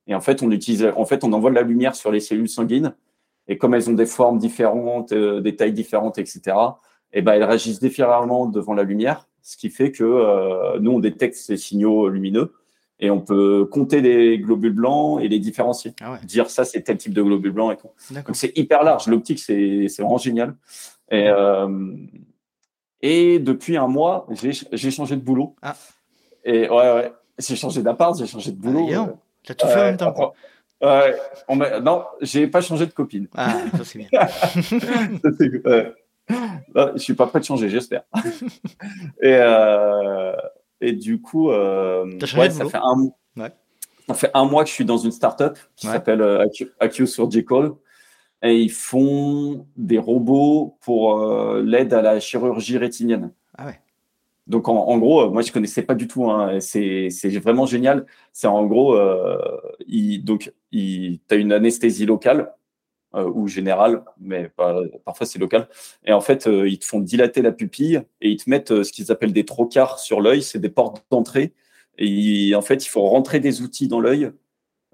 Et en fait, on utilise, en fait, on envoie de la lumière sur les cellules sanguines. Et comme elles ont des formes différentes, euh, des tailles différentes, etc., et eh ben, elles réagissent différemment devant la lumière, ce qui fait que euh, nous, on détecte ces signaux lumineux et on peut compter les globules blancs et les différencier. Ah Dire ça, c'est tel type de globule blanc et tout. Donc, c'est hyper large. L'optique, c'est vraiment génial. Et, euh, et depuis un mois, j'ai changé de boulot. Ah. Et ouais, ouais. J'ai changé d'appart, j'ai changé de boulot. Ah, tu as tout fait en même temps. Quoi. Ouais, on non, j'ai pas changé de copine. Ah, ça c'est bien. Je suis pas prêt de changer, j'espère. et, euh, et du coup, euh, ouais, ça, fait un, ça fait un mois que je suis dans une startup qui s'appelle euh, Accu Surgical. Et ils font des robots pour euh, l'aide à la chirurgie rétinienne. Ah ouais. Donc en, gros, moi je connaissais pas du tout. Hein, c'est vraiment génial. C'est en gros, euh, il, donc tu as une anesthésie locale euh, ou générale, mais parfois c'est local. Et en fait, euh, ils te font dilater la pupille et ils te mettent euh, ce qu'ils appellent des trocars sur l'œil. C'est des portes d'entrée. Et en fait, il faut rentrer des outils dans l'œil,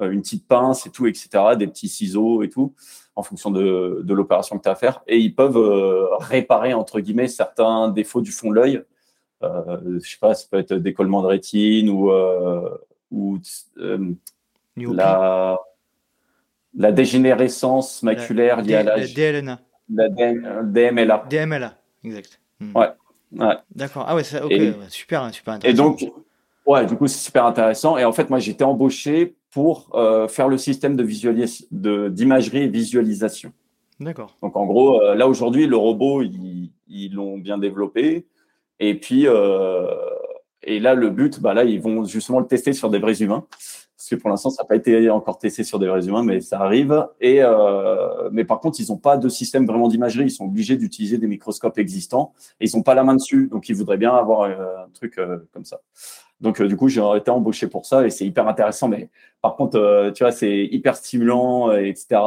une petite pince et tout, etc., des petits ciseaux et tout, en fonction de, de l'opération que tu as à faire. Et ils peuvent réparer entre guillemets certains défauts du fond de l'œil euh, je sais pas, ça peut être décollement de rétine ou, euh, ou euh, la, la dégénérescence maculaire liée à la DLNA. La DMLA. DMLA, exact. Hmm. Ouais. ouais. D'accord. Ah ouais, ok, super, super intéressant. Et donc, ouais, du coup, c'est super intéressant. Et en fait, moi, j'étais embauché pour faire le système de de d'imagerie et visualisation. D'accord. Donc, en gros, là, aujourd'hui, le robot, ils l'ont bien développé. Et puis, euh, et là, le but, bah là, ils vont justement le tester sur des vrais humains. Parce que pour l'instant, ça n'a pas été encore testé sur des vrais humains, mais ça arrive. Et euh, mais par contre, ils n'ont pas de système vraiment d'imagerie. Ils sont obligés d'utiliser des microscopes existants. Et ils n'ont pas la main dessus. Donc, ils voudraient bien avoir euh, un truc euh, comme ça. Donc, euh, du coup, j'ai été embauché pour ça et c'est hyper intéressant. Mais par contre, euh, tu vois, c'est hyper stimulant, etc.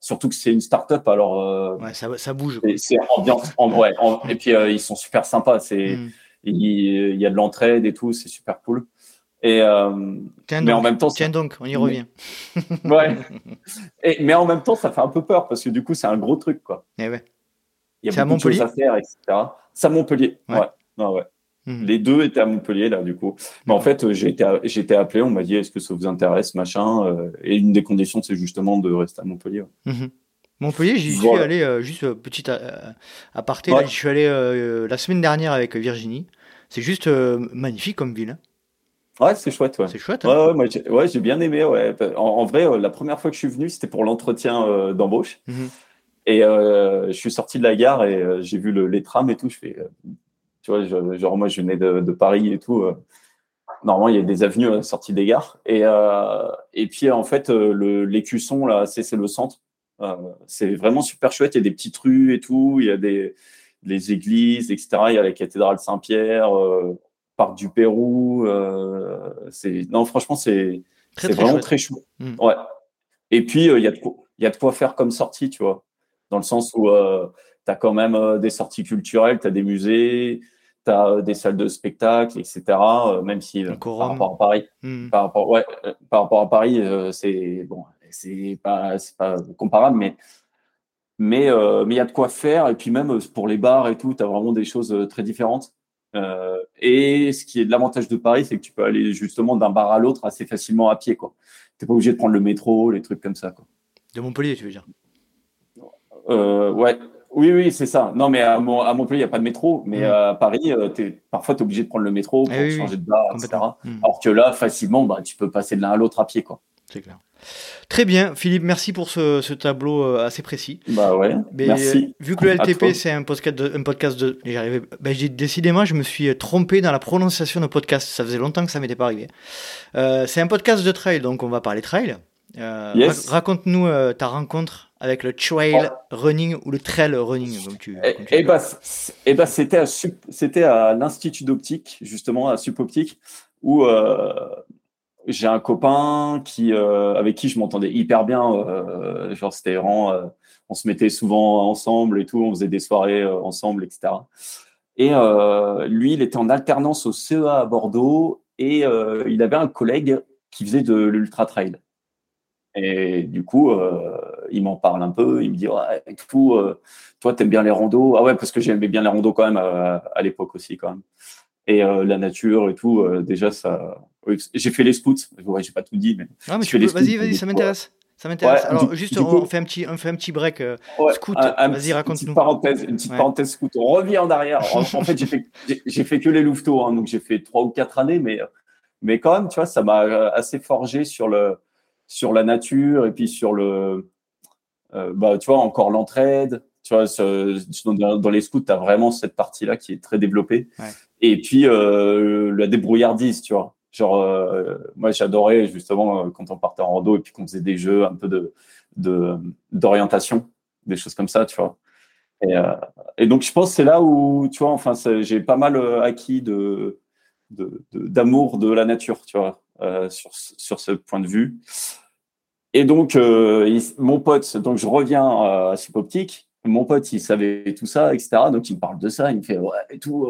Surtout que c'est une start-up. Alors, ouais, ça, ça bouge. C'est ambiance. En, ouais, et puis, ils sont super sympas. C'est, mm. il, y a de l'entraide et tout. C'est super cool. Et, euh, tiens mais en même temps, tiens donc, on y revient. ouais. Et, mais en même temps, ça fait un peu peur parce que du coup, c'est un gros truc, quoi. Et eh ouais. Il y a beaucoup de choses à faire, etc. À Montpellier. Ouais. ouais. ouais. Hmm. Les deux étaient à Montpellier, là, du coup. Mais en fait, j'ai été, j'ai été appelé, on m'a dit, est-ce que ça vous intéresse, machin. Euh, et une des conditions, c'est justement de rester à Montpellier. Mhm. Montpellier, j'y suis allé, euh, juste petit aparté, là, j'y suis allé la semaine dernière avec Virginie. C'est juste magnifique comme ville. Hein. Ouais, c'est chouette. Ouais. C'est chouette. Hein. ouais, j'ai, ouais, j'ai bien aimé. Ouais. En, vrai, euh, la première fois que je suis venu, c'était pour l'entretien euh, d'embauche. Et euh, je suis sorti de la gare et j'ai vu le, les trams et tout. Je fais, tu vois, genre moi, je venais de, de Paris et tout. normalement, il y a des avenues à la sortie des gares. Et, et puis, en fait, le, l'écusson, là, c'est, c'est le centre. c'est vraiment super chouette. Il y a des petites rues et tout. Il y a des les églises, etc. Il y a la cathédrale Saint-Pierre parc du Pérou. Euh, c'est non, franchement, c'est vraiment très chou. Hmm. Ouais. Et puis euh, il y a de quoi, il y a de quoi faire comme sortie, tu vois, dans le sens où euh, tu as quand même des sorties culturelles, tu as des musées, tu as des salles de spectacle, etc. même si par rapport à Paris, hmm. par rapport, ouais, par rapport à Paris, c'est bon, c'est pas, pas comparable, mais mais il y a de quoi faire. Et puis même pour les bars et tout, tu as vraiment des choses très différentes. Euh, et ce qui est de l'avantage de Paris, c'est que tu peux aller justement d'un bar à l'autre assez facilement à pied. Tu n'es pas obligé de prendre le métro, les trucs comme ça. Quoi. De Montpellier, tu veux dire? Euh, Ouais. Oui, oui, c'est ça. Non, mais à, Montpellier, il n'y a pas de métro. Mais mmh. à Paris, euh, es, parfois, tu es obligé de prendre le métro pour eh changer de bar, etc. Mmh. Alors que là, facilement, bah, tu peux passer de l'un à l'autre à pied. Quoi. C'est clair. Très bien, Philippe, merci pour ce, tableau euh, assez précis. Bah ouais, merci. Vu que le LTP, c'est un podcast de. Un podcast de bah, décidément, je me suis trompé dans la prononciation de podcast. Ça faisait longtemps que ça m'était pas arrivé. Euh, c'est un podcast de trail, donc on va parler trail. Raconte-nous ta rencontre avec le trail running ou le trail running, comme tu. et, eh, bah, eh bah, c'était à, c'était à l'institut d'optique, justement à Supoptique, où j'ai un copain qui, euh, avec qui je m'entendais hyper bien. Euh, genre, c'était vraiment, euh, on se mettait souvent ensemble et tout, on faisait des soirées ensemble, etc. Et lui, il était en alternance au CEA à Bordeaux et il avait un collègue qui faisait de l'ultra trail. Et du coup, il m'en parle un peu. Il me dit ouais, tout, toi, t'aimes bien les randos Ah ouais, parce que j'aimais bien les randos quand même à l'époque aussi, quand même et euh, la nature et tout. Euh, déjà, ça. J'ai fait les scouts. Ouais, j'ai pas tout dit, mais. Ah, mais tu peux... Vas-y, vas-y, ça m'intéresse. Ça m'intéresse. Alors, juste, on, fait un petit, on fait un petit break. Euh, scout, vas-y, raconte-nous. Une, parenthèse, une petite parenthèse scout. On revient en arrière. en, fait, j'ai fait, j'ai fait que les louveteaux, hein, donc j'ai fait trois ou quatre années, mais, mais quand même, tu vois, ça m'a assez forgé sur, le, sur la nature et puis sur le. bah, tu vois, encore l'entraide. Tu vois, dans, dans les scouts, tu as vraiment cette partie-là qui est très développée. Ouais. Et puis euh, la débrouillardise, tu vois. Genre, euh, moi j'adorais justement euh, quand on partait en rando et puis qu'on faisait des jeux un peu de d'orientation, des choses comme ça, tu vois. Et, et donc je pense que c'est là où, tu vois, enfin j'ai pas mal acquis de d'amour de, la nature, tu vois, sur, sur ce point de vue. Et donc, mon pote, donc je reviens à Supoptique, mon pote, il savait tout ça, etc. Donc, il me parle de ça, il me fait, ouais, et tout,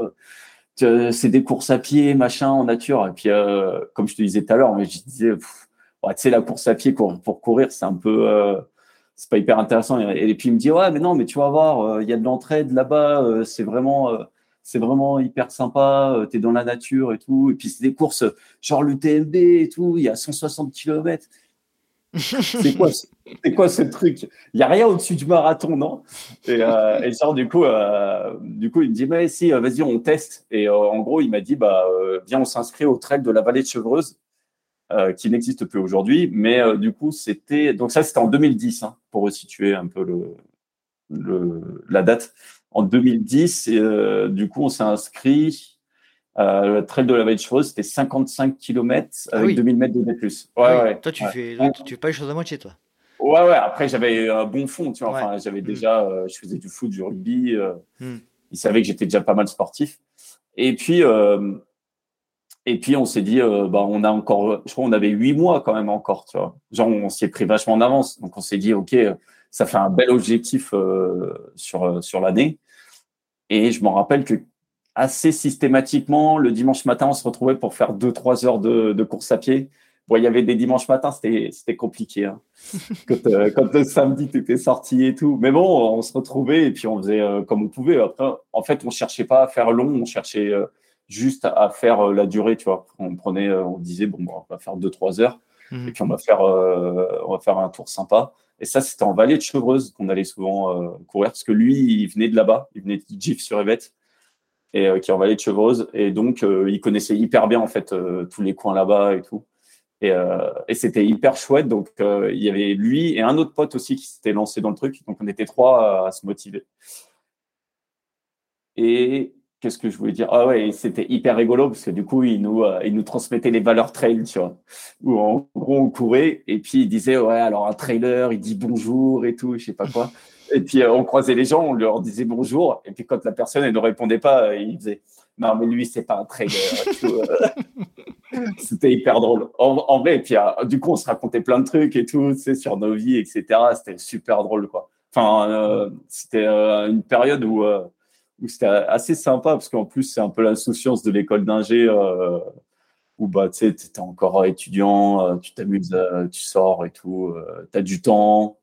c'est des courses à pied, machin, en nature. Et puis, euh, comme je te disais tout à l'heure, mais je disais, tu sais, la course à pied pour, courir, c'est un peu, euh, c'est pas hyper intéressant. Et, puis il me dit, ouais, mais non, mais tu vas voir, euh, il y a de l'entraide là-bas, c'est vraiment, c'est vraiment hyper sympa. tu es dans la nature et tout. Et puis c'est des courses genre l'UTMB et tout. Il y a 160 km. C'est quoi, c'est quoi ce truc? Il y a rien au-dessus du marathon, non? Et, euh, et, genre du coup, euh, du coup, il me dit mais si, euh, vas-y, on teste. Et euh, en gros, il m'a dit bah viens, on s'inscrit au trail de la vallée de Chevreuse, qui n'existe plus aujourd'hui. Mais du coup, c'était donc ça, c'était en 2010 hein, pour resituer un peu le, le la date. En 2010, et, du coup, on s'est inscrit euh, le trail de la Vallée de c'était 55 km ah avec 2000 mètres de D+. Ouais, ah ouais, toi, tu, Fais, tu fais pas les choses à moitié, toi. Ouais, ouais. Après, j'avais un bon fond, tu vois. Enfin, j'avais mm. déjà, euh, je faisais du foot, du rugby. Euh, mm. Il savait que j'étais déjà pas mal sportif. Et puis, euh, et puis, on s'est dit, bah, on a encore, je crois, on avait huit mois quand même encore, tu vois. Genre, on s'y est pris vachement en avance. Donc, on s'est dit, OK, ça fait un bel objectif sur, sur l'année. Et je m'en rappelle que assez systématiquement. Le dimanche matin, on se retrouvait pour faire deux, trois heures de, course à pied. Bon, il y avait des dimanches matins, c'était compliqué. Hein. Euh, quand, le samedi, tu étais sorti et tout. Mais bon, on se retrouvait et puis on faisait euh, comme on pouvait. Après, en fait, on cherchait pas à faire long, on cherchait euh, juste à, faire la durée, tu vois. On prenait, on disait, bon, on va faire deux, trois heures. Mmh. Et puis on va faire, on va faire un tour sympa. Et ça, c'était en vallée de Chevreuse qu'on allait souvent courir parce que lui, il venait de là-bas, il venait de GIF sur Yvette et euh, qui est en vallée de Chevreuse. Et donc, euh, il connaissait hyper bien en fait euh, tous les coins là-bas et tout. Et, c'était hyper chouette. Donc, il y avait lui et un autre pote aussi qui s'était lancé dans le truc. Donc, on était trois à, se motiver. Et qu'est-ce que je voulais dire? Ah ouais, c'était hyper rigolo parce que du coup, il nous, il nous transmettait les valeurs trail, tu vois. Où en gros, on courait et puis il disait ouais, alors un trailer, il dit bonjour et tout, je sais pas quoi. Et puis, euh, on croisait les gens, on leur disait bonjour. Et puis, quand la personne elle ne répondait pas, euh, il disait Non, mais lui, c'est pas un trader. Euh. C'était hyper drôle. En, vrai, et puis, du coup, on se racontait plein de trucs et tout, sais, sur nos vies, etc. C'était super drôle, quoi. Enfin, c'était une période où, où c'était assez sympa, parce qu'en plus, c'est un peu l'insouciance de l'école d'ingé. où bah, tu étais encore étudiant, tu t'amuses, tu sors et tout, tu du temps,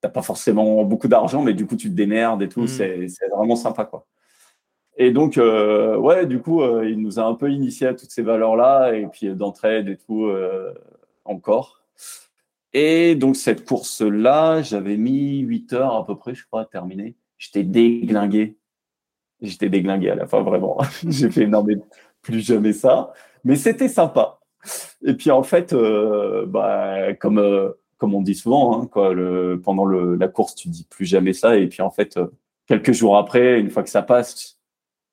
t'as pas forcément beaucoup d'argent, mais du coup, tu te démerdes et tout. Mm. C'est vraiment sympa, quoi. Et donc, euh, ouais, du coup, euh, il nous a un peu initié à toutes ces valeurs-là, et puis d'entraide et tout, euh, encore. Et donc, cette course-là, j'avais mis 8 heures à peu près, je crois, à terminer. J'étais déglingué. J'étais déglingué à la fin, vraiment. J'ai fait, non, mais plus jamais ça. Mais c'était sympa. Et puis, en fait, bah, comme comme on dit souvent, hein, quoi, le, pendant le, la course, tu dis plus jamais ça. Et puis en fait, euh, quelques jours après, une fois que ça passe,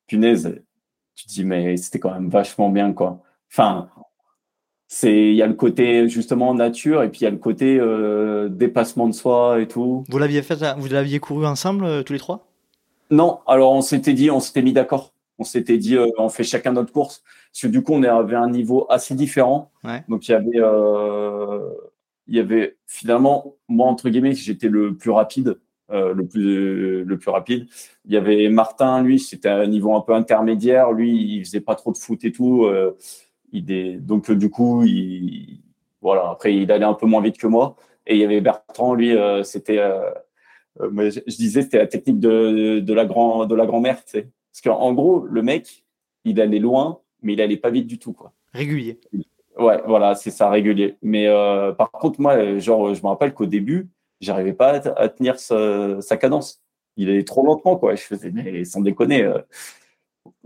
punaise, tu te dis mais c'était quand même vachement bien, quoi. Enfin, c'est il y a le côté justement nature et puis il y a le côté euh, dépassement de soi et tout. Vous l'aviez fait, vous l'aviez couru ensemble euh, tous les trois? Non, alors on s'était dit, on s'était mis d'accord. On s'était dit, euh, on fait chacun notre course. Parce que du coup, on avait un niveau assez différent. Donc il y avait, il y avait finalement moi entre guillemets, j'étais le plus rapide. le plus le plus rapide. Il y avait Martin, lui, c'était un niveau un peu intermédiaire. Lui, il faisait pas trop de foot et tout donc du coup, il, voilà. Après, il allait un peu moins vite que moi. Et il y avait Bertrand, lui, euh, c'était, euh, euh, je, disais, c'était la technique de, de la grand, de la grand-mère, tu sais. Parce qu'en gros, le mec, il allait loin, mais il allait pas vite du tout, quoi. Régulier. Ouais, voilà, c'est ça, régulier. Mais par contre, moi, genre, je me rappelle qu'au début, j'arrivais pas à, tenir sa, cadence. Il allait trop lentement, quoi. Je faisais, mais sans déconner,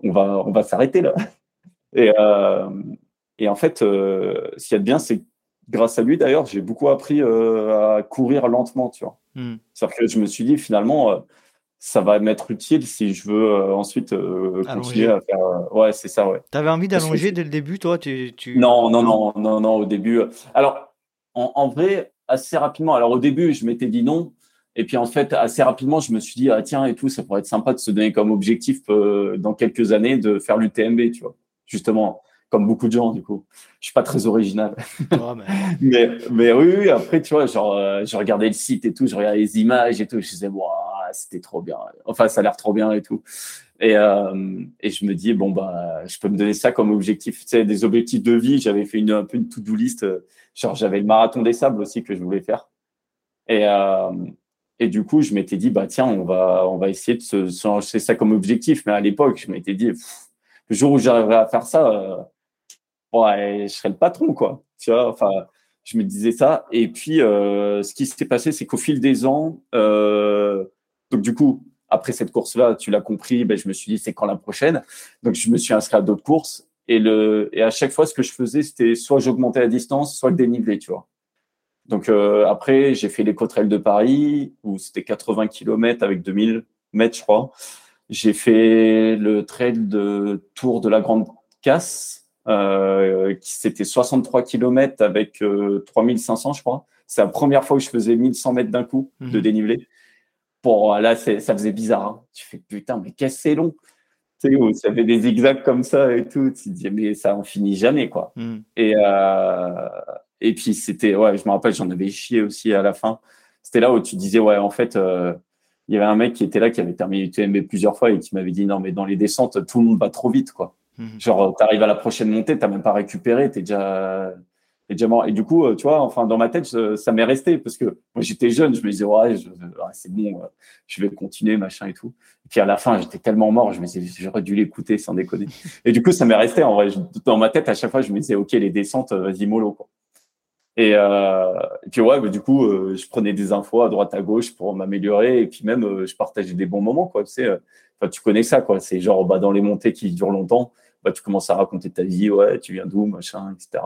on va, on va s'arrêter là. Et, euh, et en fait, euh, ce qu'il y a de bien, c'est grâce à lui, d'ailleurs, j'ai beaucoup appris euh, à courir lentement, tu vois. Hmm. C'est-à-dire que je me suis dit, finalement, ça va m'être utile si je veux ensuite continuer à faire. ouais, c'est ça, ouais. Tu avais envie d'allonger dès le début, toi tu, Non, non, non, non, non, au début. Alors, en, en, vrai, assez rapidement. Alors, au début, je m'étais dit non. Et puis, en fait, assez rapidement, je me suis dit, ah tiens, et tout, ça pourrait être sympa de se donner comme objectif dans quelques années de faire l'UTMB, tu vois justement, comme beaucoup de gens, du coup. Je suis pas très original. mais... mais... oui, après, tu vois, genre, euh, je regardais le site et tout, je regardais les images et tout, je disais, c'était trop bien. Enfin, ça a l'air trop bien et tout. Et, euh, et je me dis, bon, bah, je peux me donner ça comme objectif. Tu sais, des objectifs de vie. J'avais fait une, un peu une to-do list. Euh, genre, j'avais le marathon des sables aussi que je voulais faire. Et, et du coup, je m'étais dit, bah, tiens, on va, on va essayer de se, se ça comme objectif. Mais à l'époque, je m'étais dit, le jour où j'arriverai à faire ça, euh, ouais, je serai le patron, quoi. Tu vois, enfin, je me disais ça. Et puis, euh, ce qui s'est passé, c'est qu'au fil des ans, euh, donc du coup, après cette course-là, tu l'as compris, ben, je me suis dit, c'est quand la prochaine? Donc, je me suis inscrit à d'autres courses. Et, le, et à chaque fois, ce que je faisais, c'était soit j'augmentais la distance, soit le dénivelé, tu vois. Donc, après, j'ai fait l'éco-trail de Paris, où c'était 80 km avec 2000 mètres, je crois. J'ai fait le trail de Tour de la Grande Casse, euh, qui c'était 63 km avec 3500, euh, je crois. C'est la première fois que je faisais 1100 mètres d'un coup de mhm. dénivelé. Pour là, ça faisait bizarre. Hein. Tu fais putain, mais qu'est-ce c'est long. Tu sais, ça fait des zigzags comme ça et tout. Tu te dis, mais ça en finit jamais, quoi. Mhm. Et, euh, et puis, c'était, ouais, je me rappelle, j'en avais chié aussi à la fin. C'était là où tu disais, ouais, en fait, euh, il y avait un mec qui était là, qui avait terminé l'UTMB plusieurs fois et qui m'avait dit non, mais dans les descentes, tout le monde va trop vite, quoi. Mhm. Genre, tu arrives à la prochaine montée, tu même pas récupéré, tu es déjà, Et du coup, euh, tu vois, enfin, dans ma tête, ça m'est resté parce que moi, j'étais jeune, je me disais, ouais, c'est bon, euh, je vais continuer, machin et tout. Et puis à la fin, j'étais tellement mort, je me disais, j'aurais dû l'écouter sans déconner. et du coup, ça m'est resté, en vrai. Dans ma tête, à chaque fois, je me disais, OK, les descentes, euh, vas-y, mollo, quoi. Et, euh, et, puis ouais, bah, du coup, euh, je prenais des infos à droite à gauche pour m'améliorer et puis même euh, je partageais des bons moments quoi. Tu sais, tu connais ça quoi. C'est genre bah, dans les montées qui durent longtemps, bah, tu commences à raconter ta vie, ouais, tu viens d'où, machin, etc.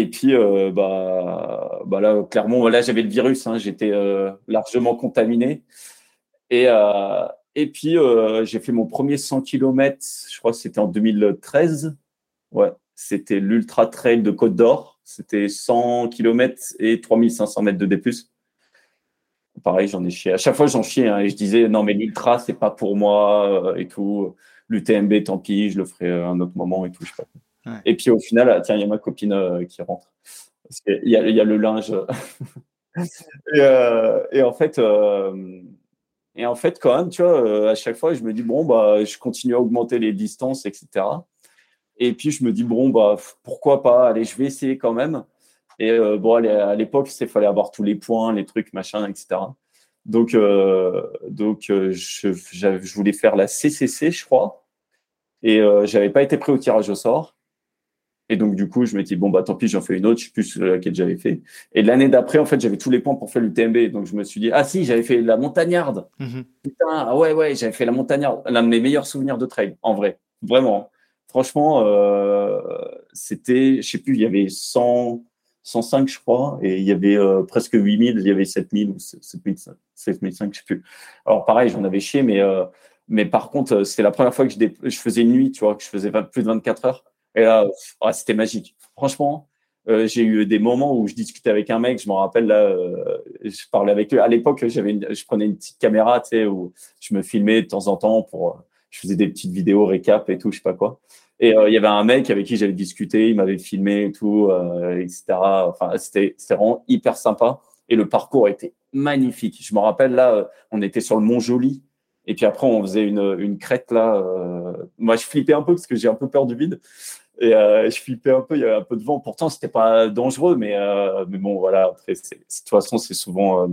Et puis bah, bah là, clairement, j'avais le virus, hein, j'étais largement contaminé. Et et puis j'ai fait mon premier 100 km, je crois que c'était en 2013. Ouais, c'était l'ultra trail de Côte d'Or c'était 100 km et 3500 mètres de D+. Pareil, j'en ai chié. À chaque fois, j'en chiais hein, et je disais non, mais l'ultra, c'est pas pour moi euh, et tout. L'UTMB, tant pis, je le ferai à un autre moment et tout. Et puis au final, ah, tiens, il y a ma copine euh, qui rentre. Il y, a, le linge. Euh, et, en fait, et en fait, quand même, tu vois, à chaque fois, je me dis bon, bah, je continue à augmenter les distances, etc. Et puis, je me dis, bon, bah, pourquoi pas Allez, je vais essayer quand même. Et euh, bon, à l'époque, il fallait avoir tous les points, les trucs, machin, etc. Donc, euh, donc euh, je, je, voulais faire la CCC, je crois. Et euh, j'avais pas été pris au tirage au sort. Et donc, du coup, je me dis, bon, bah, tant pis, j'en fais une autre, je sais plus laquelle j'avais fait. Et l'année d'après, en fait, j'avais tous les points pour faire l'UTMB. Donc, je me suis dit, ah si, j'avais fait la montagnarde. Mm-hmm. Putain, ah ouais, ouais, j'avais fait la montagnarde. L'un de mes meilleurs souvenirs de trail, en vrai. Vraiment. Franchement, euh, c'était, je sais plus, il y avait 100, 105, je crois, et il y avait euh, presque 8000, il y avait 7000 ou 7005, 7005, je sais plus. Alors pareil, j'en avais chié, mais, euh, mais par contre, c'était la première fois que je, je, faisais une nuit, tu vois, que je faisais plus de 24 heures. Et là, c'était magique. franchement, euh, j'ai eu des moments où je discutais avec un mec, je me rappelle là, euh, je parlais avec eux. À l'époque, j'avais, je prenais une petite caméra, tu sais, où je me filmais de temps en temps pour, je faisais des petites vidéos récap et tout, je sais pas quoi. Et euh, il y avait un mec avec qui j'avais discuté, il m'avait filmé et tout, etc. Enfin, c'était, c'était vraiment hyper sympa. Et le parcours était magnifique. Je me rappelle là, on était sur le Mont Joli. Et puis après, on faisait une, une crête là. moi, je flippais un peu parce que j'ai un peu peur du vide. Et euh, je flippais un peu, il y avait un peu de vent. Pourtant, c'était pas dangereux, mais, euh, mais bon, voilà. Après, de toute façon, c'est souvent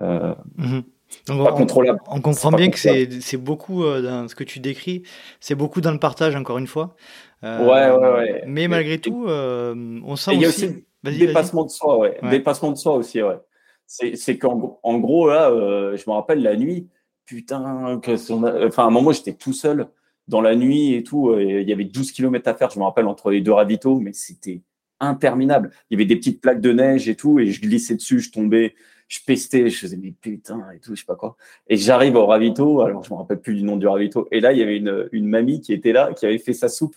euh, mhm. pas contrôlable. On, comprend bien que c'est beaucoup dans ce que tu décris, c'est beaucoup dans le partage, encore une fois. ouais, ouais, ouais. Mais malgré tout, on sent aussi. Il y a aussi dépassement de soi, ouais. Dépassement de soi aussi, ouais. C'est qu'en en gros, là, je me rappelle la nuit, putain, que enfin, à un moment, j'étais tout seul dans la nuit et tout. Euh, il y avait 12 km à faire, je me rappelle, entre les deux ravitaux, mais c'était interminable. Il y avait des petites plaques de neige et tout, et je glissais dessus, je tombais, je pestais, je faisais mais putain et tout, je sais pas quoi. Et j'arrive au ravito, alors je me rappelle plus du nom du ravito, et là il y avait une, mamie qui était là, qui avait fait sa soupe,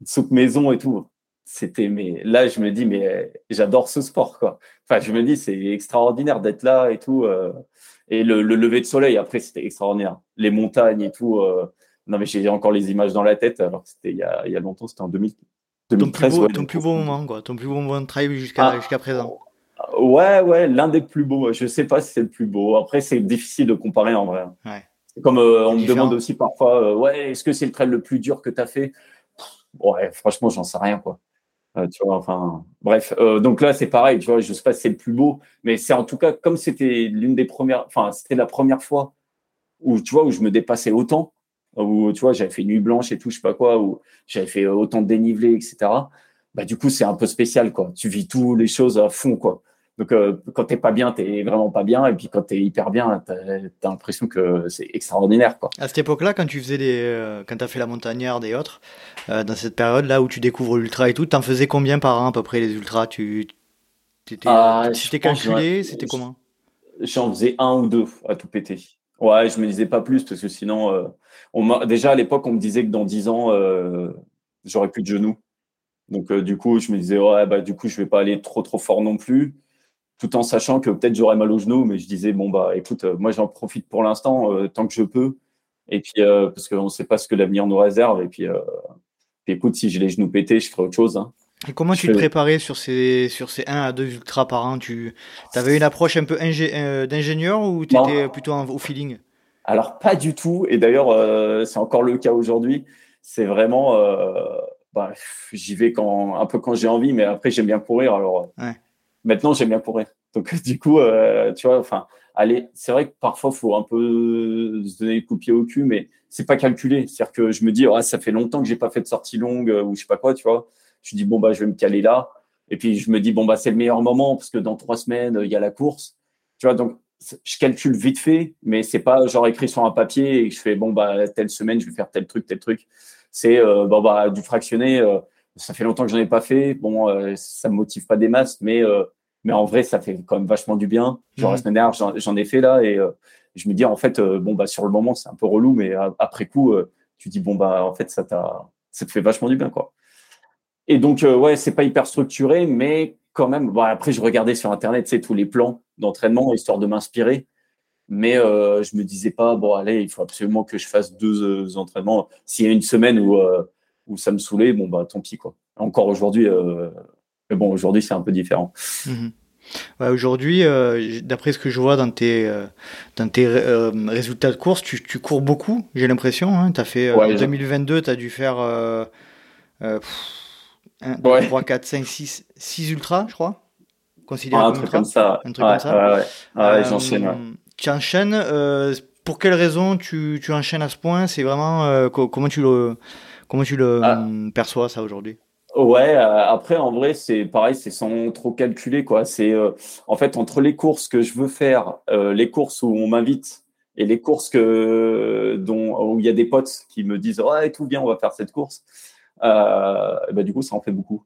une soupe maison et tout. C'était mais là je me dis mais j'adore ce sport quoi. Enfin je me dis c'est extraordinaire d'être là et tout. Euh, et le, lever de soleil après c'était extraordinaire. Les montagnes et tout. Euh, non, mais j'ai encore les images dans la tête, alors que c'était il, y a, il y a longtemps, c'était en 2000, 2013. Ton plus beau, moment, quoi. Ton plus beau moment de travail jusqu'à ah. présent. Ouais, ouais, l'un des plus beaux. Je sais pas si c'est le plus beau. Après, c'est difficile de comparer en vrai. Ouais. Comme euh, on me demande aussi parfois, euh, ouais, est-ce que c'est le trail le plus dur que tu as fait Ouais, franchement, j'en sais rien, quoi. Euh, tu vois, enfin, bref. donc là, c'est pareil, tu vois, je sais pas si c'est le plus beau, mais c'est en tout cas, comme c'était l'une des premières, enfin, c'était la première fois où, tu vois, où je me dépassais autant, où tu vois, j'avais fait nuit blanche et tout, je sais pas quoi, où j'avais fait autant de dénivelé, etc. Bah, du coup, c'est un peu spécial, quoi. Tu vis toutes les choses à fond, quoi. Donc, euh, quand t'es pas bien, t'es vraiment pas bien. Et puis, quand t'es hyper bien, t'as as, l'impression que c'est extraordinaire, quoi. À cette époque-là, quand tu faisais des, euh, quand t'as fait la montagnarde et autres, euh, dans cette période-là où tu découvres l'ultra et tout, t'en faisais combien par an à peu près les ultras? Tu, t'étais, ah, calculé, c'était comment? J'en faisais un ou deux à tout péter. Ouais, je me disais pas plus parce que sinon, euh, déjà à l'époque, on me disait que dans 10 ans, euh, j'aurais plus de genoux. Donc, euh, du coup, je me disais, ouais, bah, du coup, je vais pas aller trop, trop fort non plus, tout en sachant que peut-être j'aurais mal aux genoux. Mais je disais, bon, bah, écoute, moi, j'en profite pour l'instant, tant que je peux. Et puis, parce qu'on ne sait pas ce que l'avenir nous réserve. Et puis, écoute, si j'ai les genoux pétés, je ferai autre chose. Hein. Et comment tu te préparais sur ces, sur ces 1 à 2 ultras par an? Tu avais une approche un peu euh, d'ingénieur ou tu étais plutôt au feeling? Alors, pas du tout. Et d'ailleurs, euh, c'est encore le cas aujourd'hui. C'est vraiment. Euh, bah, J'y vais quand, un peu quand j'ai envie, mais après, j'aime bien courir. Alors, maintenant, j'aime bien courir. Donc, du coup, tu vois, enfin, allez, c'est vrai que parfois, il faut un peu se donner le coup de pied au cul, mais c'est pas calculé. C'est-à-dire que je me dis, oh, ça fait longtemps que j'ai pas fait de sortie longue ou je sais pas quoi, tu vois je dis bon bah je vais me caler là. Et puis je me dis bon bah c'est le meilleur moment parce que dans trois semaines il y a la course. Tu vois donc je calcule vite fait, mais c'est pas genre écrit sur un papier et je fais bon bah telle semaine je vais faire tel truc tel truc. C'est euh, bon bah du fractionné. Euh, ça fait longtemps que j'en ai pas fait. Bon euh, ça me motive pas des masses, mais mais en vrai ça fait quand même vachement du bien. Genre la mmh. semaine dernière j'en ai fait là et je me dis en fait bon bah sur le moment c'est un peu relou, mais après coup tu dis bon bah en fait ça t'a ça te fait vachement du bien quoi. Et donc, euh, ouais, c'est pas hyper structuré, mais quand même. Bon, après, je regardais sur Internet, tu tous les plans d'entraînement, histoire de m'inspirer. Mais euh, je me disais pas, bon, allez, il faut absolument que je fasse deux euh, entraînements. S'il y a une semaine où, euh, où ça me saoulait, bon, bah, tant pis, quoi. Encore aujourd'hui, mais bon, aujourd'hui, c'est un peu différent. Mhm. Ouais, aujourd'hui, d'après ce que je vois dans tes, dans tes résultats de course, tu, tu cours beaucoup, j'ai l'impression. Hein. as fait, en 2022, tu as dû faire 1, 2, 3, 4, 5, 6, 6 ultras, je crois. Considéré un, truc comme ça. un truc comme ça. Ouais, ouais. j'enchaîne. Tu enchaînes. Euh, pour quelle raison tu, tu enchaînes à ce point? C'est vraiment euh, comment tu le comment tu le ah. perçois ça aujourd'hui? Ouais, euh, après en vrai c'est pareil, c'est sans trop calculer quoi. C'est euh, en fait entre les courses que je veux faire, euh, les courses où on m'invite et les courses que dont où il y a des potes qui me disent ouais tout bien on va faire cette course. Euh, bah, du coup, ça en fait beaucoup.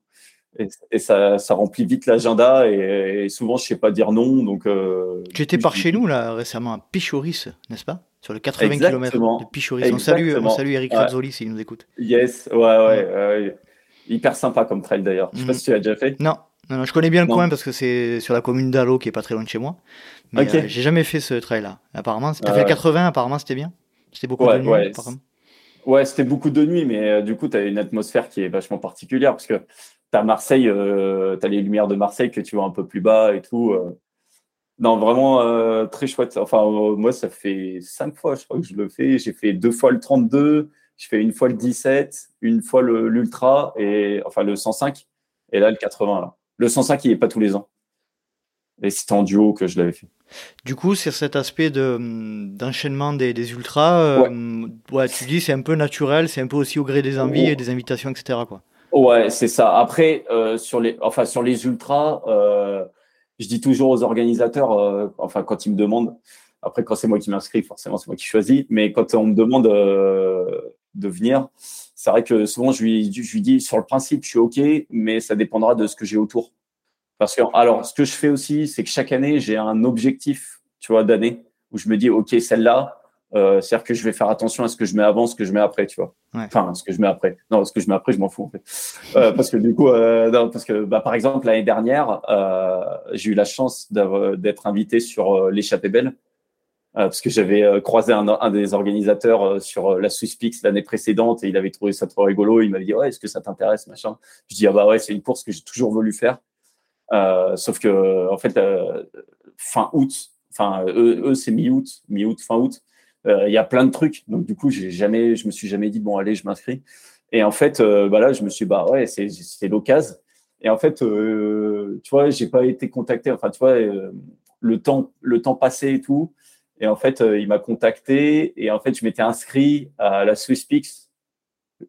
Et, ça, ça, remplit vite l'agenda et, souvent je sais pas dire non donc euh, tu étais par chez nous là récemment à Pichoris n'est-ce pas? Sur le 80 km de Pichoris on salue on salue Eric Razzoli s'il nous écoute yes ouais ouais, Hyper sympa comme trail d'ailleurs. Je sais pas mhm. si tu l'as déjà fait. Non. Non, je connais bien le coin parce que c'est sur la commune d'Allo qui est pas très loin de chez moi. Mais euh, j'ai jamais fait ce trail-là. Apparemment, t'as fait le 80, apparemment c'était bien. C'était beaucoup de nuit. Ouais, ouais c'était beaucoup de nuit, mais euh, du coup, tu as une atmosphère qui est vachement particulière parce que tu as Marseille, euh, tu as les lumières de Marseille que tu vois un peu plus bas et tout. Non, vraiment très chouette. Enfin, moi, ça fait cinq fois, je crois que je le fais. J'ai fait deux fois le 32, je fais une fois le 17, une fois l'ultra, et enfin le 105, et là le 80. Là. Le 105, il n'est pas tous les ans. Et c'était en duo que je l'avais fait. Du coup, sur cet aspect d'enchaînement des, des, ultras, euh, ouais. tu dis c'est un peu naturel, c'est un peu aussi au gré des envies et des invitations, etc. Quoi. Ouais, c'est ça. Après, euh, sur, les, enfin, sur les ultras, euh, je dis toujours aux organisateurs, enfin, quand ils me demandent, après, quand c'est moi qui m'inscris, forcément, c'est moi qui choisis, mais quand on me demande de venir, c'est vrai que souvent, je lui, je lui dis, sur le principe, je suis OK, mais ça dépendra de ce que j'ai autour. Parce que, alors, ce que je fais aussi, c'est que chaque année, j'ai un objectif, tu vois, d'année, où je me dis, OK, celle-là, euh, c'est-à-dire que je vais faire attention à ce que je mets avant, ce que je mets après, tu vois. Enfin, ce que je mets après. Non, ce que je mets après, je m'en fous, en fait. Euh, parce que du coup, euh, non, parce que, bah, par exemple, l'année dernière, euh, j'ai eu la chance d'être invité sur euh, l'échappée belle euh, parce que j'avais croisé un, un, des organisateurs euh, sur la Swisspix l'année précédente et il avait trouvé ça trop rigolo. Il m'avait dit ouais, est-ce que ça t'intéresse, machin? Je dis ah bah ouais, c'est une course que j'ai toujours voulu faire. Euh, sauf que en fait, fin août, enfin eux, c'est mi-août, mi-août, fin août. Il y a plein de trucs. Donc du coup, j'ai jamais, je me suis jamais dit bon allez, je m'inscris. Et en fait, bah là, je me suis dit, bah ouais, c'est l'occasion. Et en fait, tu vois, j'ai pas été contacté. Enfin, tu vois, le temps, le temps passé et tout. Et en fait, euh, il m'a contacté et en fait, je m'étais inscrit à la Swisspix,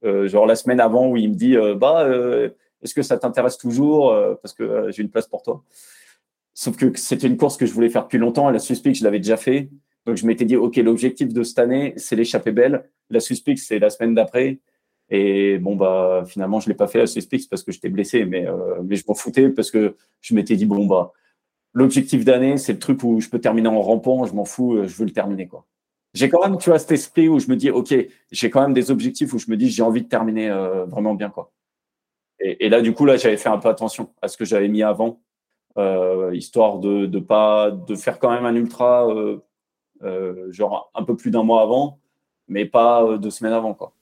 euh, genre la semaine avant où il me dit euh, bah euh, est-ce que ça t'intéresse toujours parce que j'ai une place pour toi? Sauf que c'était une course que je voulais faire depuis longtemps. La Swisspix, je l'avais déjà fait. Donc je m'étais dit ok, l'objectif de cette année, c'est l'échappée belle. La Swisspix, c'est la semaine d'après. Et bon bah finalement, je l'ai pas fait la Swisspix parce que j'étais blessé, mais mais je m'en foutais parce que je m'étais dit bon bah l'objectif d'année, c'est le truc où je peux terminer en rampant, je m'en fous, euh, je veux le terminer, quoi. J'ai quand même, tu vois, cet esprit où je me dis, OK, j'ai quand même des objectifs où je me dis, j'ai envie de terminer euh, vraiment bien, quoi. Et, là, du coup, là, j'avais fait un peu attention à ce que j'avais mis avant, euh, histoire de, de pas, de faire quand même un ultra, genre un peu plus d'un mois avant, mais pas deux semaines avant, quoi.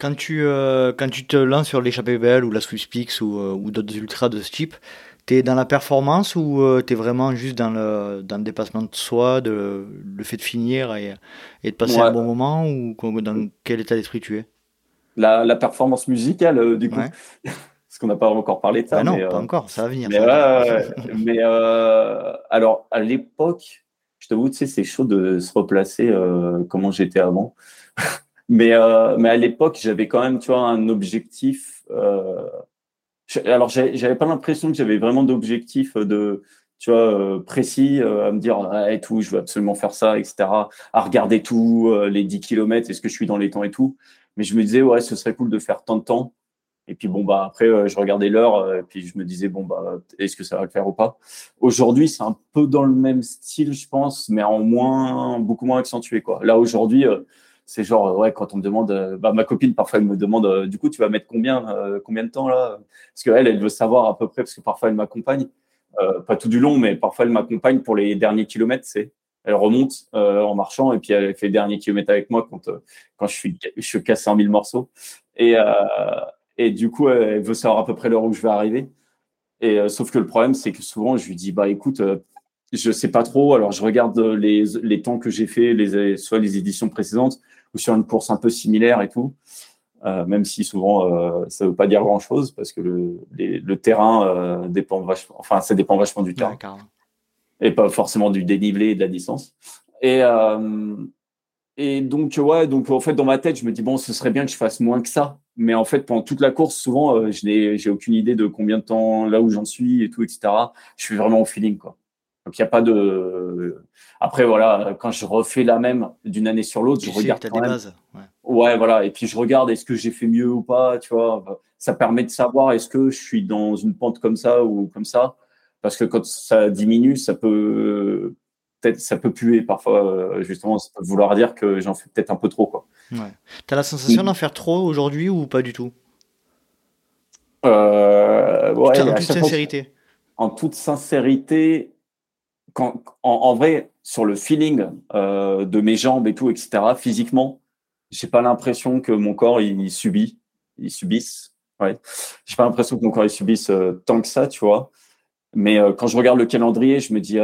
Quand tu, quand tu te lances sur l'échappée belle ou la Swiss Peaks ou, ou d'autres ultras de ce type, tu dans la performance ou euh, tu es vraiment juste dans le, dans le dépassement de soi, de, le fait de finir et, et de passer un bon moment ou dans quel état d'esprit tu es? La, la, performance musicale, euh, du coup. Parce qu'on n'a pas encore parlé de ça. Ah non, pas euh, encore, ça va venir. Mais, alors, à l'époque, je t'avoue, tu sais, c'est chaud de se replacer comment j'étais avant. mais, mais à l'époque, j'avais quand même, tu vois, un objectif alors j'avais pas l'impression que j'avais vraiment d'objectifs euh, de tu vois euh, précis euh, à me dire ah, et tout je veux absolument faire ça etc à regarder tout les 10 km est-ce que je suis dans les temps et tout mais je me disais ouais ce serait cool de faire tant de temps. Et puis bon bah après je regardais l'heure et puis je me disais bon bah est-ce que ça va le faire ou pas? Aujourd'hui c'est un peu dans le même style je pense mais en moins beaucoup moins accentué quoi. Là aujourd'hui c'est genre ouais quand on me demande euh, bah, ma copine parfois elle me demande euh, du coup tu vas mettre combien euh, combien de temps là? Parce que elle elle veut savoir à peu près parce que parfois elle m'accompagne. Pas tout du long mais parfois elle m'accompagne pour les derniers kilomètres c'est elle remonte en marchant et puis elle fait les derniers kilomètres avec moi quand quand je suis je cassé en mille morceaux et et du coup elle veut savoir à peu près l'heure où je vais arriver et sauf que le problème c'est que souvent je lui dis bah écoute je sais pas trop. Alors, je regarde les, temps que j'ai fait, soit les éditions précédentes, ou sur une course un peu similaire et tout. Euh, même si souvent euh, ça veut pas dire grand chose parce que le, le terrain euh, dépend vachement, enfin ça dépend vachement du terrain et pas forcément du dénivelé et de la distance. Et euh, et donc ouais, donc en fait dans ma tête je me dis bon ce serait bien que je fasse moins que ça, mais en fait pendant toute la course souvent euh, je n'ai j'ai aucune idée de combien de temps là où j'en suis et tout etc. Je suis vraiment au feeling quoi. Donc il n'y a pas de. Après voilà, quand je refais la même d'une année sur l'autre, je regarde quand même. Bases, ouais. voilà. Et puis je regarde est-ce que j'ai fait mieux ou pas, tu vois. Ça permet de savoir est-ce que je suis dans une pente comme ça ou comme ça, parce que quand ça diminue, ça peut peut-être ça peut puer parfois. Justement, ça peut vouloir dire que j'en fais peut-être un peu trop quoi. Ouais. T'as la sensation d'en faire trop aujourd'hui ou pas du tout? Euh, ouais, en toute sincérité. en toute sincérité, quand, en, vrai, sur le feeling euh, de mes jambes et tout, etc., physiquement, j'ai pas l'impression que mon corps il subit, il subisse. Ouais. J'ai pas l'impression que mon corps il subisse euh, tant que ça, tu vois. Mais euh, quand je regarde le calendrier, je me dis,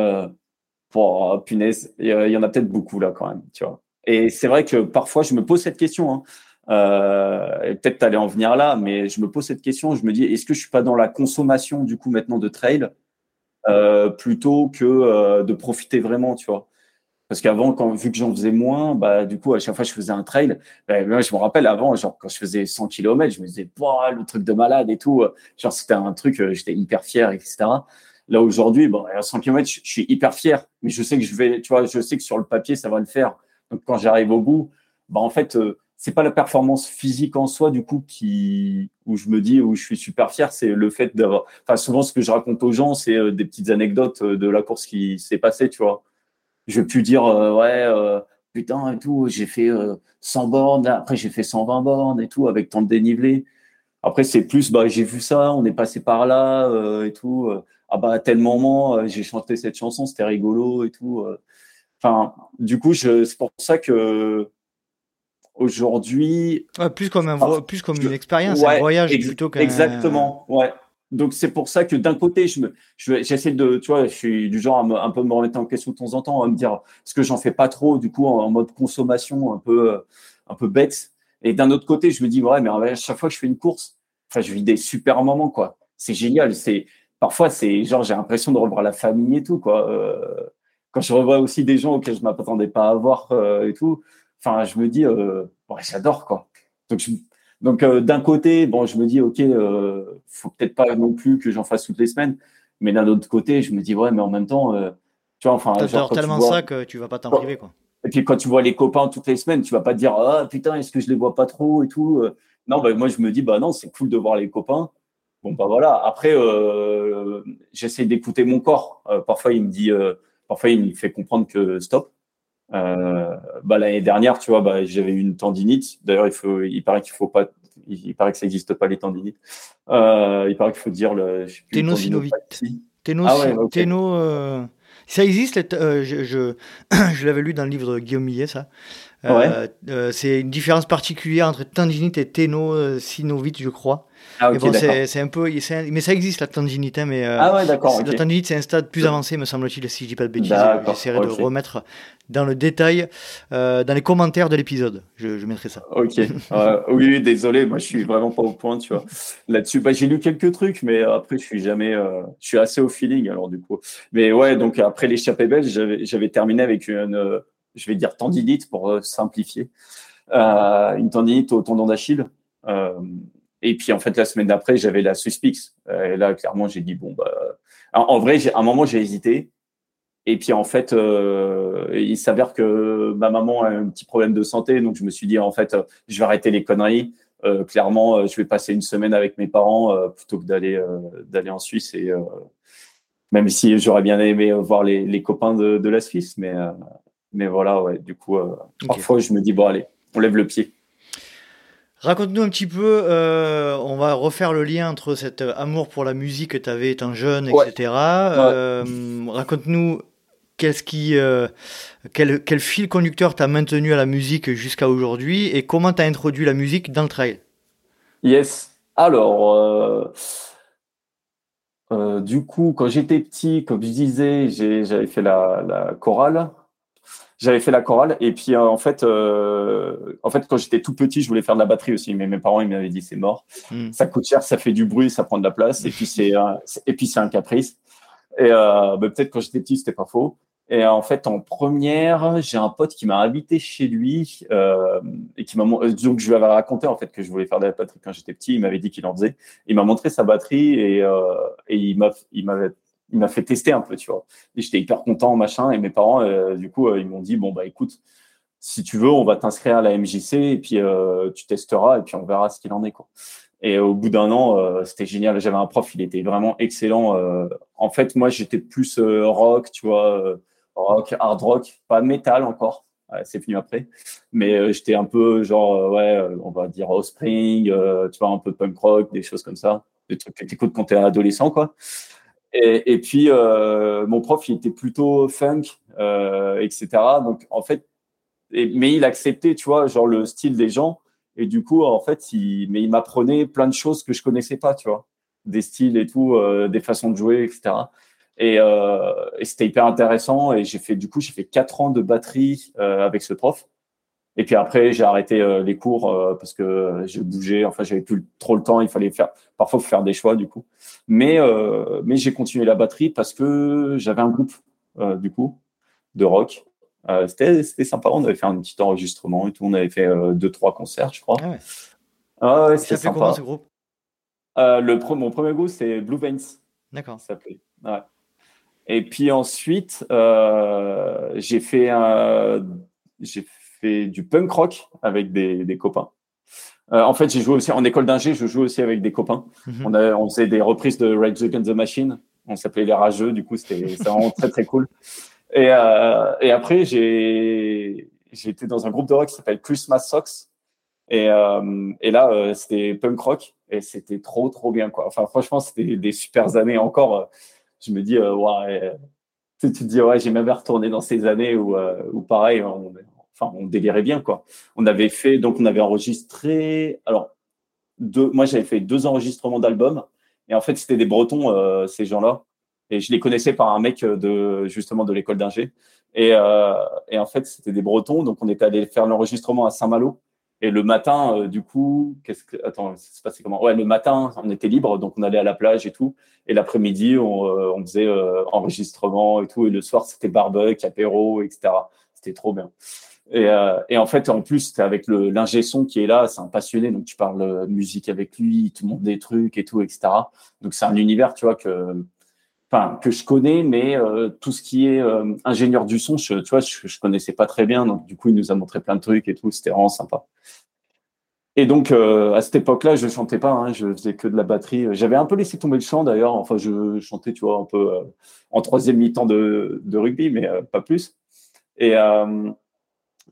oh, punaise, il y, en a peut-être beaucoup là quand même, tu vois. Et c'est vrai que parfois je me pose cette question. Hein. Euh, et peut-être t'allais en venir là, mais je me pose cette question. Je me dis, est-ce que je suis pas dans la consommation du coup maintenant de trail euh, plutôt que euh, de profiter vraiment, tu vois? Parce qu'avant, vu que j'en faisais moins, bah du coup à chaque fois je faisais un trail. Bah, je me rappelle avant, genre quand je faisais 100 km, je me disais, le truc de malade et tout. Genre c'était un truc, j'étais hyper fier, etc. Là aujourd'hui, bon, à 100 km, je, suis hyper fier, mais je sais que je vais, tu vois, je sais que sur le papier ça va le faire. Donc quand j'arrive au bout, bah en fait c'est pas la performance physique en soi du coup qui où je me dis où je suis super fier c'est le fait d'avoir enfin souvent ce que je raconte aux gens c'est euh, des petites anecdotes euh, de la course qui s'est passée tu vois je vais plus dire euh, ouais putain et tout j'ai fait 100 bornes après j'ai fait 120 bornes et tout avec tant de dénivelé après c'est plus bah j'ai vu ça on est passé par là et tout ah bah à tel moment j'ai chanté cette chanson c'était rigolo et tout enfin du coup je c'est pour ça que Aujourd'hui. plus comme, un, plus comme une expérience, un voyage plutôt qu'un. Exactement, ouais. Donc c'est pour ça que d'un côté, je me, j'essaie de, tu vois, je suis du genre à un peu me remettre en question de temps en temps, à me dire ce que j'en fais pas trop, du coup en, mode consommation un peu, un peu bête. Et d'un autre côté, je me dis ouais, mais à chaque fois que je fais une course, enfin, je vis des super moments quoi. C'est génial. C'est parfois c'est genre j'ai l'impression de revoir la famille et tout quoi. Euh, quand je revois aussi des gens auxquels je m'attendais pas à voir euh, et tout, Enfin, je me dis, euh, j'adore quoi. Donc, donc euh, d'un côté, bon, je me dis, ok, euh, faut peut-être pas non plus que j'en fasse toutes les semaines, mais d'un autre côté, je me dis, ouais, mais en même temps, euh, tu vois, enfin, genre, tellement ça que tu vas pas t'en priver quoi. Et puis quand tu vois les copains toutes les semaines, tu vas pas te dire, ah putain, est-ce que je les vois pas trop et tout. Non, bah, moi je me dis, bah non, c'est cool de voir les copains. Bon bah voilà. Après, j'essaie d'écouter mon corps. parfois il me dit, parfois il me fait comprendre que stop. Euh, bah, l'année dernière, tu vois, bah, j'avais une tendinite. D'ailleurs, il faut, il paraît qu'il faut pas, il paraît que ça n'existe pas les tendinites. Euh, il paraît qu'il faut dire le. Ténosynovite. Téno, ah ouais, téno euh, ça existe. je, je, je l'avais lu dans le livre de Guillaume Millet, ça. Ouais. c'est une différence particulière entre tendinite et ténosynovite, je crois. Ah, bon, c'est un peu, mais ça existe la tendinite, hein, mais ah ouais, d'accord. La tendinite, c'est un stade plus avancé, me semble-t-il, si je dis pas de bêtises. J'essaierai de remettre dans le détail euh, dans les commentaires de l'épisode. Je, je, mettrai ça. Ok. euh, oui, désolé, moi je suis vraiment pas au point, tu vois. Là-dessus, bah, j'ai lu quelques trucs, mais après je suis jamais, euh, je suis assez au feeling alors du coup. Mais ouais, donc après l'échappée belge, j'avais terminé avec une, euh, je vais dire tendinite pour euh, simplifier, une tendinite au tendon d'Achille. et puis en fait la semaine d'après, j'avais la suspix. et là, clairement, j'ai dit bon bah. En, vrai, à un moment, j'ai hésité. Et puis en fait, euh, il s'avère que ma maman a un petit problème de santé, donc je me suis dit en fait, je vais arrêter les conneries. Euh, clairement, euh, je vais passer une semaine avec mes parents plutôt que d'aller d'aller en Suisse. Et même si j'aurais bien aimé voir les, les copains de, de, la Suisse, mais mais voilà, ouais. Du coup, parfois je me dis bon allez, on lève le pied. Raconte-nous un petit peu, euh, on va refaire le lien entre cet amour pour la musique que tu avais étant jeune, etc. Euh, raconte-nous qu'est-ce qui, euh, quel, quel, fil conducteur t'a maintenu à la musique jusqu'à aujourd'hui et comment t'as introduit la musique dans le trail? Yes. Alors, euh, euh, du coup, quand j'étais petit, comme je disais, j'avais fait la, la chorale. J'avais fait la chorale et puis en fait, en fait, quand j'étais tout petit, je voulais faire de la batterie aussi, mais mes parents ils m'avaient dit c'est mort, hmm. ça coûte cher, ça fait du bruit, ça prend de la place et puis c'est et puis c'est un caprice. Et euh, bah, peut-être quand j'étais petit, c'était pas faux. Et en fait, en première, j'ai un pote qui m'a invité chez lui euh, et qui m'a donc je lui avais raconté en fait que je voulais faire de la batterie quand j'étais petit. Il m'avait dit qu'il en faisait. Il m'a montré sa batterie et, euh, et il m'a il m'avait il m'a fait tester un peu, tu vois. Et j'étais hyper content, machin. Et mes parents, euh, du coup, euh, ils m'ont dit bon bah écoute, si tu veux, on va t'inscrire à la MJC et puis euh, tu testeras et puis on verra ce qu'il en est quoi. Et au bout d'un an, c'était génial. J'avais un prof, il était vraiment excellent. En fait, moi, j'étais plus rock, tu vois, rock, hard rock, pas métal encore. c'est venu après. Mais j'étais un peu genre, ouais, on va dire Offspring, tu vois, un peu punk rock, des choses comme ça. des trucs que tu écoutes quand tu es adolescent, quoi. Et, puis, euh, mon prof, il était plutôt funk, euh, etc. Donc, en fait, mais il acceptait, tu vois, genre le style des gens. Et du coup, en fait, il, mais il m'apprenait plein de choses que je connaissais pas, tu vois, des styles et tout, euh, des façons de jouer, etc. Et, et c'était hyper intéressant. Et j'ai fait, du coup, j'ai fait quatre ans de batterie avec ce prof. Et puis après, j'ai arrêté euh, les cours euh, parce que j'ai bougé. Enfin, j'avais plus trop le temps. Il fallait faire, parfois, faire des choix du coup. Mais, euh, mais j'ai continué la batterie parce que j'avais un groupe du coup de rock. c'était, c'était sympa. On avait fait un petit enregistrement et tout. On avait fait deux, trois concerts, je crois. Ah ouais. Ah ouais c'était sympa. comment ce groupe? Le, Mon premier groupe, c'est Blue Veins. D'accord. Ça s'appelait. Ouais. Et puis ensuite, j'ai fait un, j'ai fait du punk rock avec des, copains. Euh, en fait, j'ai joué aussi en école d'ingé, je joue aussi avec des copains. Mhm. on, a, on faisait des reprises de Rage Against the Machine. On s'appelait les rageux, du coup, c'était vraiment très très cool. Et, euh, et après, j'ai été dans un groupe de rock qui s'appelle Christmas Socks. Et, euh, et là, c'était punk rock et c'était trop trop bien quoi. Enfin, franchement, c'était des super années encore. Je me dis, ouais, tu, te dis, ouais, j'ai même retourné dans ces années où, où pareil, on, enfin, on délirait bien, quoi. On avait fait, donc, on avait enregistré, alors, deux, moi, j'avais fait deux enregistrements d'albums. Et en fait, c'était des Bretons, euh, ces gens-là. Et je les connaissais par un mec de, justement, de l'école d'ingé. Et, euh, et en fait, c'était des Bretons. Donc, on était allé faire l'enregistrement à Saint-Malo. Et le matin, euh, du coup, qu'est-ce que, attends, ça se comment? Ouais, le matin, on était libre, donc on allait à la plage et tout. Et l'après-midi, on, on faisait enregistrement et tout. Et le soir, c'était barbecue, apéro, etc. C'était trop bien. Et, euh, et, en fait, en plus, avec le l'ingé son qui est là, c'est un passionné, donc tu parles euh, musique avec lui, il te montre des trucs et tout, etc. Donc c'est un univers, tu vois, que, que je connais, mais euh, tout ce qui est euh, ingénieur du son, je, tu vois, je, je, connaissais pas très bien. Donc du coup, il nous a montré plein de trucs et tout, c'était vraiment sympa. Et donc à cette époque-là, je chantais pas, hein, je faisais que de la batterie. J'avais un peu laissé tomber le chant d'ailleurs. Enfin, je chantais, tu vois, un peu en troisième mi-temps de, de rugby, mais pas plus. Et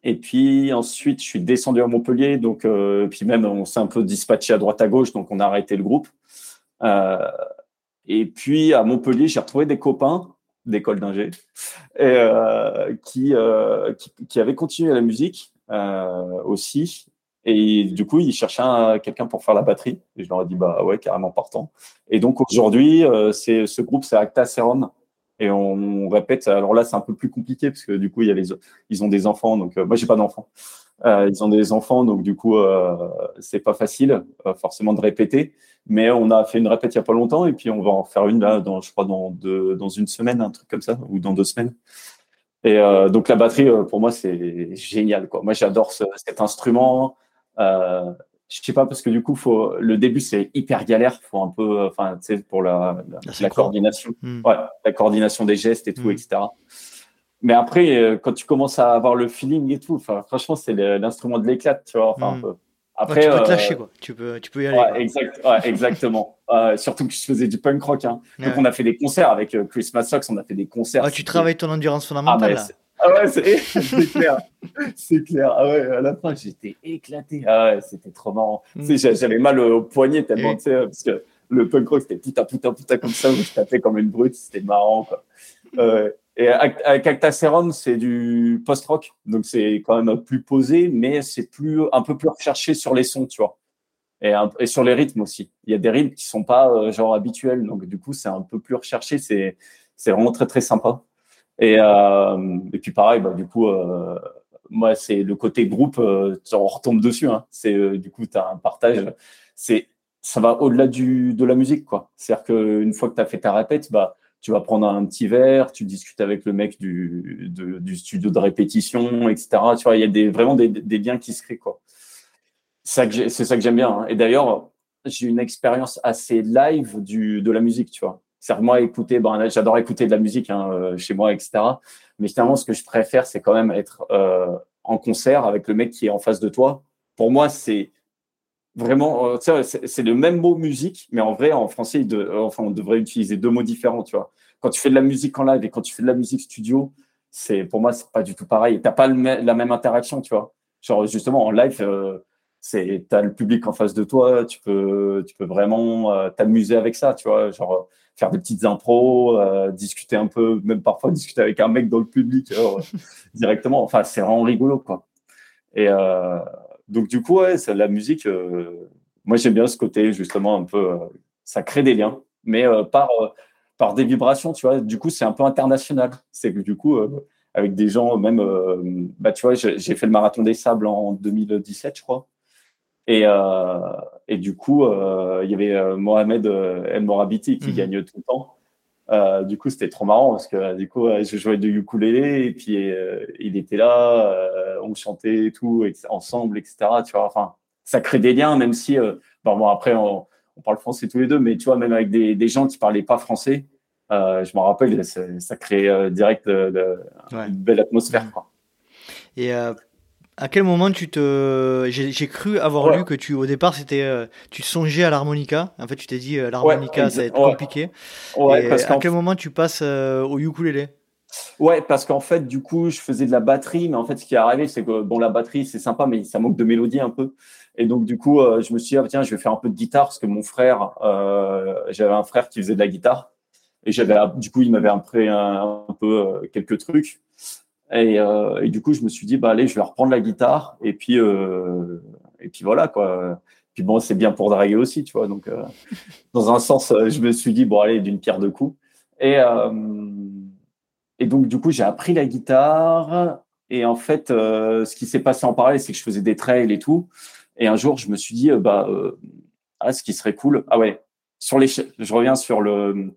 et puis ensuite, je suis descendu à Montpellier. Donc, euh, puis même, on s'est un peu dispatché à droite à gauche, donc on a arrêté le groupe. Euh, et puis à Montpellier, j'ai retrouvé des copains d'école d'ingé euh, qui, qui, qui, avaient continué la musique aussi. Et du coup, ils cherchaient quelqu'un pour faire la batterie. Et je leur ai dit, bah ouais, carrément partant. Et donc aujourd'hui, c'est ce groupe, c'est Acta Serum et on, répète. Alors là, c'est un peu plus compliqué parce que du coup, ils ont des enfants. Donc, euh, moi, j'ai pas d'enfants. Euh, ils ont des enfants, donc du coup, euh, c'est pas facile forcément de répéter. Mais on a fait une répète il y a pas longtemps et puis on va en faire une là, dans, je crois dans une semaine, un truc comme ça, ou dans deux semaines. Et donc la batterie, pour moi, c'est génial. Moi, j'adore ce, cet instrument. Euh, je sais pas parce que du coup faut le début c'est hyper galère. Faut un peu enfin tu sais pour la, la, coordination. Hmm. ouais, la coordination des gestes et tout hmm. etc mais après euh, quand tu commences à avoir le feeling et tout enfin franchement c'est l'instrument de l'éclat tu vois enfin un hmm. peu. Après tu peux te lâcher euh, quoi. Tu peux tu peux y aller ouais, exact, exactement. Euh, surtout que je faisais du punk rock hein. donc on a fait des concerts avec Christmas Socks on a fait des concerts ah, tu travailles ton endurance fondamentale ah, ah ouais, c'est clair. c'est clair. Ah ouais, à la fin, j'étais éclaté. Ah ouais, c'était trop marrant. J'avais mal au poignet tellement, parce que le punk rock, c'était putain, putain, putain comme ça, où je tapais comme une brute. C'était marrant, quoi. Euh, et avec Acta Serum, c'est du post-rock. Donc, c'est quand même plus posé, mais c'est plus, un peu plus recherché sur les sons, tu vois. Et, et, sur les rythmes aussi. Il y a des rythmes qui sont pas euh, genre habituels. Donc, du coup, c'est un peu plus recherché. C'est, c'est vraiment très, très sympa. Et, euh, et puis pareil, bah, du coup, euh, moi, c'est le côté groupe, euh, on retombe dessus. Hein. C'est du coup, tu as un partage. C'est ça va au-delà du de la musique, quoi. C'est-à-dire qu'une fois que tu as fait ta répète, bah, tu vas prendre un petit verre, tu discutes avec le mec du, studio de répétition, etc. Tu vois, il y a des, vraiment des, liens qui se créent, quoi. C'est ça que j'aime bien. Hein. Et d'ailleurs, j'ai une expérience assez live de la musique, tu vois c'est moi écouter, bon, j'adore écouter de la musique hein, euh, chez moi, etc. Mais finalement, ce que je préfère, c'est quand même être euh, en concert avec le mec qui est en face de toi. Pour moi, c'est vraiment, euh, c'est le même mot musique, mais en vrai, en français, enfin, on devrait utiliser deux mots différents, tu vois. Quand tu fais de la musique en live et quand tu fais de la musique studio, c'est pour moi, c'est pas du tout pareil. T'as pas la même interaction, tu vois. Genre justement en live, c'est as le public en face de toi, tu peux, tu peux vraiment t'amuser avec ça, tu vois, genre faire des petites impros, discuter un peu, même parfois discuter avec un mec dans le public directement. Enfin, c'est vraiment rigolo, quoi. Et donc, du coup, ouais, la musique, moi, j'aime bien ce côté, justement, un peu, ça crée des liens, mais par par des vibrations, tu vois. Du coup, c'est un peu international. C'est que du coup, euh, avec des gens, même, euh, bah, tu vois, j'ai fait le marathon des sables en 2017, je crois. Et, euh, et du coup, il y avait Mohamed El Morabiti qui mhm. gagne tout le temps. du coup, c'était trop marrant parce que du coup, je jouais du ukulélé et puis il était là, on chantait et tout ensemble, etc. Tu vois, enfin, ça crée des liens, même si, bon, après, on, on, parle français tous les deux, mais tu vois, même avec des, des gens qui parlaient pas français, euh, je me rappelle, ça, crée euh, direct euh, une belle atmosphère. Et à quel moment tu te. J'ai cru avoir lu que tu, au départ, c'était, tu songeais à l'harmonica. En fait, tu t'es dit, l'harmonica, ça va être compliqué. Et parce à quel moment tu passes au ukulélé? Ouais, parce qu'en fait, du coup, je faisais de la batterie, mais en fait, ce qui est arrivé, c'est que bon, la batterie, c'est sympa, mais ça manque de mélodie un peu. Et donc, du coup, je me suis dit, ah, tiens, je vais faire un peu de guitare, parce que mon frère, j'avais un frère qui faisait de la guitare. Et j'avais, du coup, il m'avait appris un, peu euh, quelques trucs. Et, euh, du coup, je me suis dit, bah allez, je vais reprendre la guitare. Et puis, euh, et puis voilà quoi. Puis bon, c'est bien pour draguer aussi, tu vois. Donc, euh, dans un sens, je me suis dit, bon allez, d'une pierre deux coups. Et et donc, du coup, j'ai appris la guitare. Et en fait, ce qui s'est passé en parallèle, c'est que je faisais des trails et tout. Et un jour, je me suis dit, bah, ah, ce qui serait cool. Ah ouais, sur les, je reviens sur le,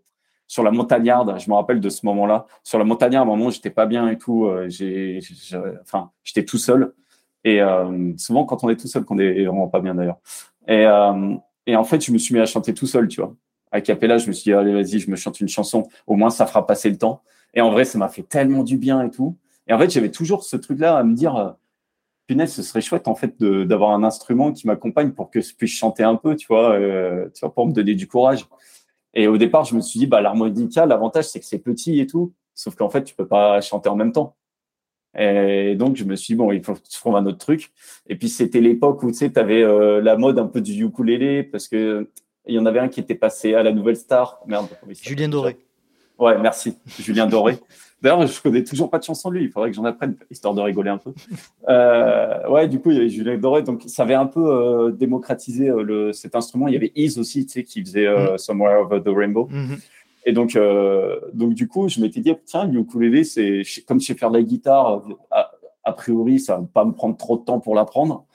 sur la montagnarde, je me rappelle de ce moment-là. Sur la montagnarde, à un moment, j'étais pas bien et tout. Euh, j'ai, enfin, j'étais tout seul. Et euh, souvent, quand on est tout seul, qu'on est vraiment pas bien d'ailleurs. Et, euh, et en fait, je me suis mis à chanter tout seul, tu vois. À Capella, je me suis dit, allez, vas-y, je me chante une chanson. Au moins, ça fera passer le temps. Et en vrai, ça m'a fait tellement du bien et tout. Et en fait, j'avais toujours ce truc-là à me dire, punaise, ce serait chouette en fait d'avoir un instrument qui m'accompagne pour que je puisse chanter un peu, tu vois, tu vois, pour me donner du courage. Et au départ, je me suis dit, bah, l'harmonica, l'avantage, c'est que c'est petit et tout. Sauf qu'en fait, tu peux pas chanter en même temps. Et donc, je me suis dit, bon, il faut trouver un autre truc. Et puis, c'était l'époque où, tu sais, tu avais euh, la mode un peu du ukulélé parce que il y en avait un qui était passé à la Nouvelle Star. Merde. Julien Doré. Ouais, merci. Julien Doré. D'ailleurs, je connais toujours pas de chanson de lui. Il faudrait que j'en apprenne, histoire de rigoler un peu. Euh, ouais, du coup, il y avait Julien Doré. Donc, ça avait un peu euh, démocratisé euh, le, cet instrument. Il y avait Ease aussi, tu sais, qui faisait mm. Somewhere Over the Rainbow. Mm-hmm. Et donc, donc, du coup, je m'étais dit, tiens, le ukulélé, c'est comme je sais faire de la guitare, a, a priori, ça va pas me prendre trop de temps pour l'apprendre.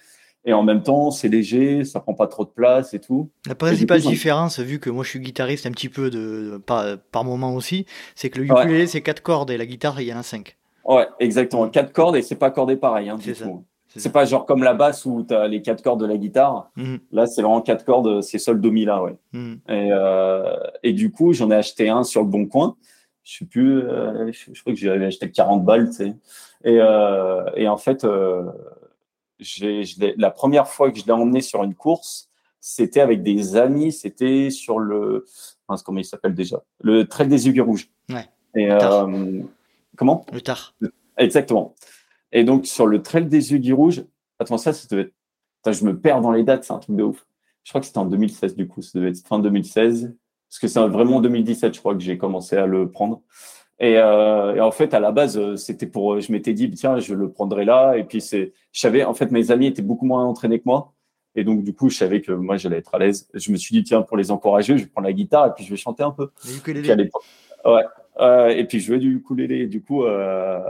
Et en même temps, c'est léger, ça prend pas trop de place et tout. La principale différence, vu que moi je suis guitariste un petit peu de, par, par moment aussi, c'est que le ukulélé c'est quatre cordes et la guitare il y en a cinq. Ouais, exactement. Quatre cordes et c'est pas cordé pareil. Hein, c'est ça. C'est pas genre comme la basse où tu as les quatre cordes de la guitare. Mhm. Là, c'est vraiment quatre cordes, c'est sol, do, mi, là, ouais. Mhm. Et, euh, et, du coup, j'en ai acheté un sur le bon coin. Je sais plus, euh, je, crois que j'avais acheté 40 balles, tu sais. Et, euh, et en fait, la première fois que je l'ai emmené sur une course, c'était avec des amis, c'était sur le, comment il s'appelle déjà, le Trail des Aiguilles Rouges. Ouais. Et, euh, comment? Le tard. Exactement. Et donc sur le Trail des Aiguilles Rouges, attends ça, ça devait être... je me perds dans les dates, c'est un truc de ouf. Je crois que c'était en 2016 du coup, ça devait être fin 2016, parce que c'est vraiment en 2017, je crois que j'ai commencé à le prendre. Et, euh, et, en fait, à la base, euh, c'était pour, euh, je m'étais dit, tiens, je le prendrai là. Et puis, c'est, je savais, en fait, mes amis étaient beaucoup moins entraînés que moi. Et donc, du coup, je savais que moi, j'allais être à l'aise. Je me suis dit, tiens, pour les encourager, je vais prendre la guitare et puis je vais chanter un peu. ouais. Euh, et puis, je jouais du ukulélé. Du coup, euh,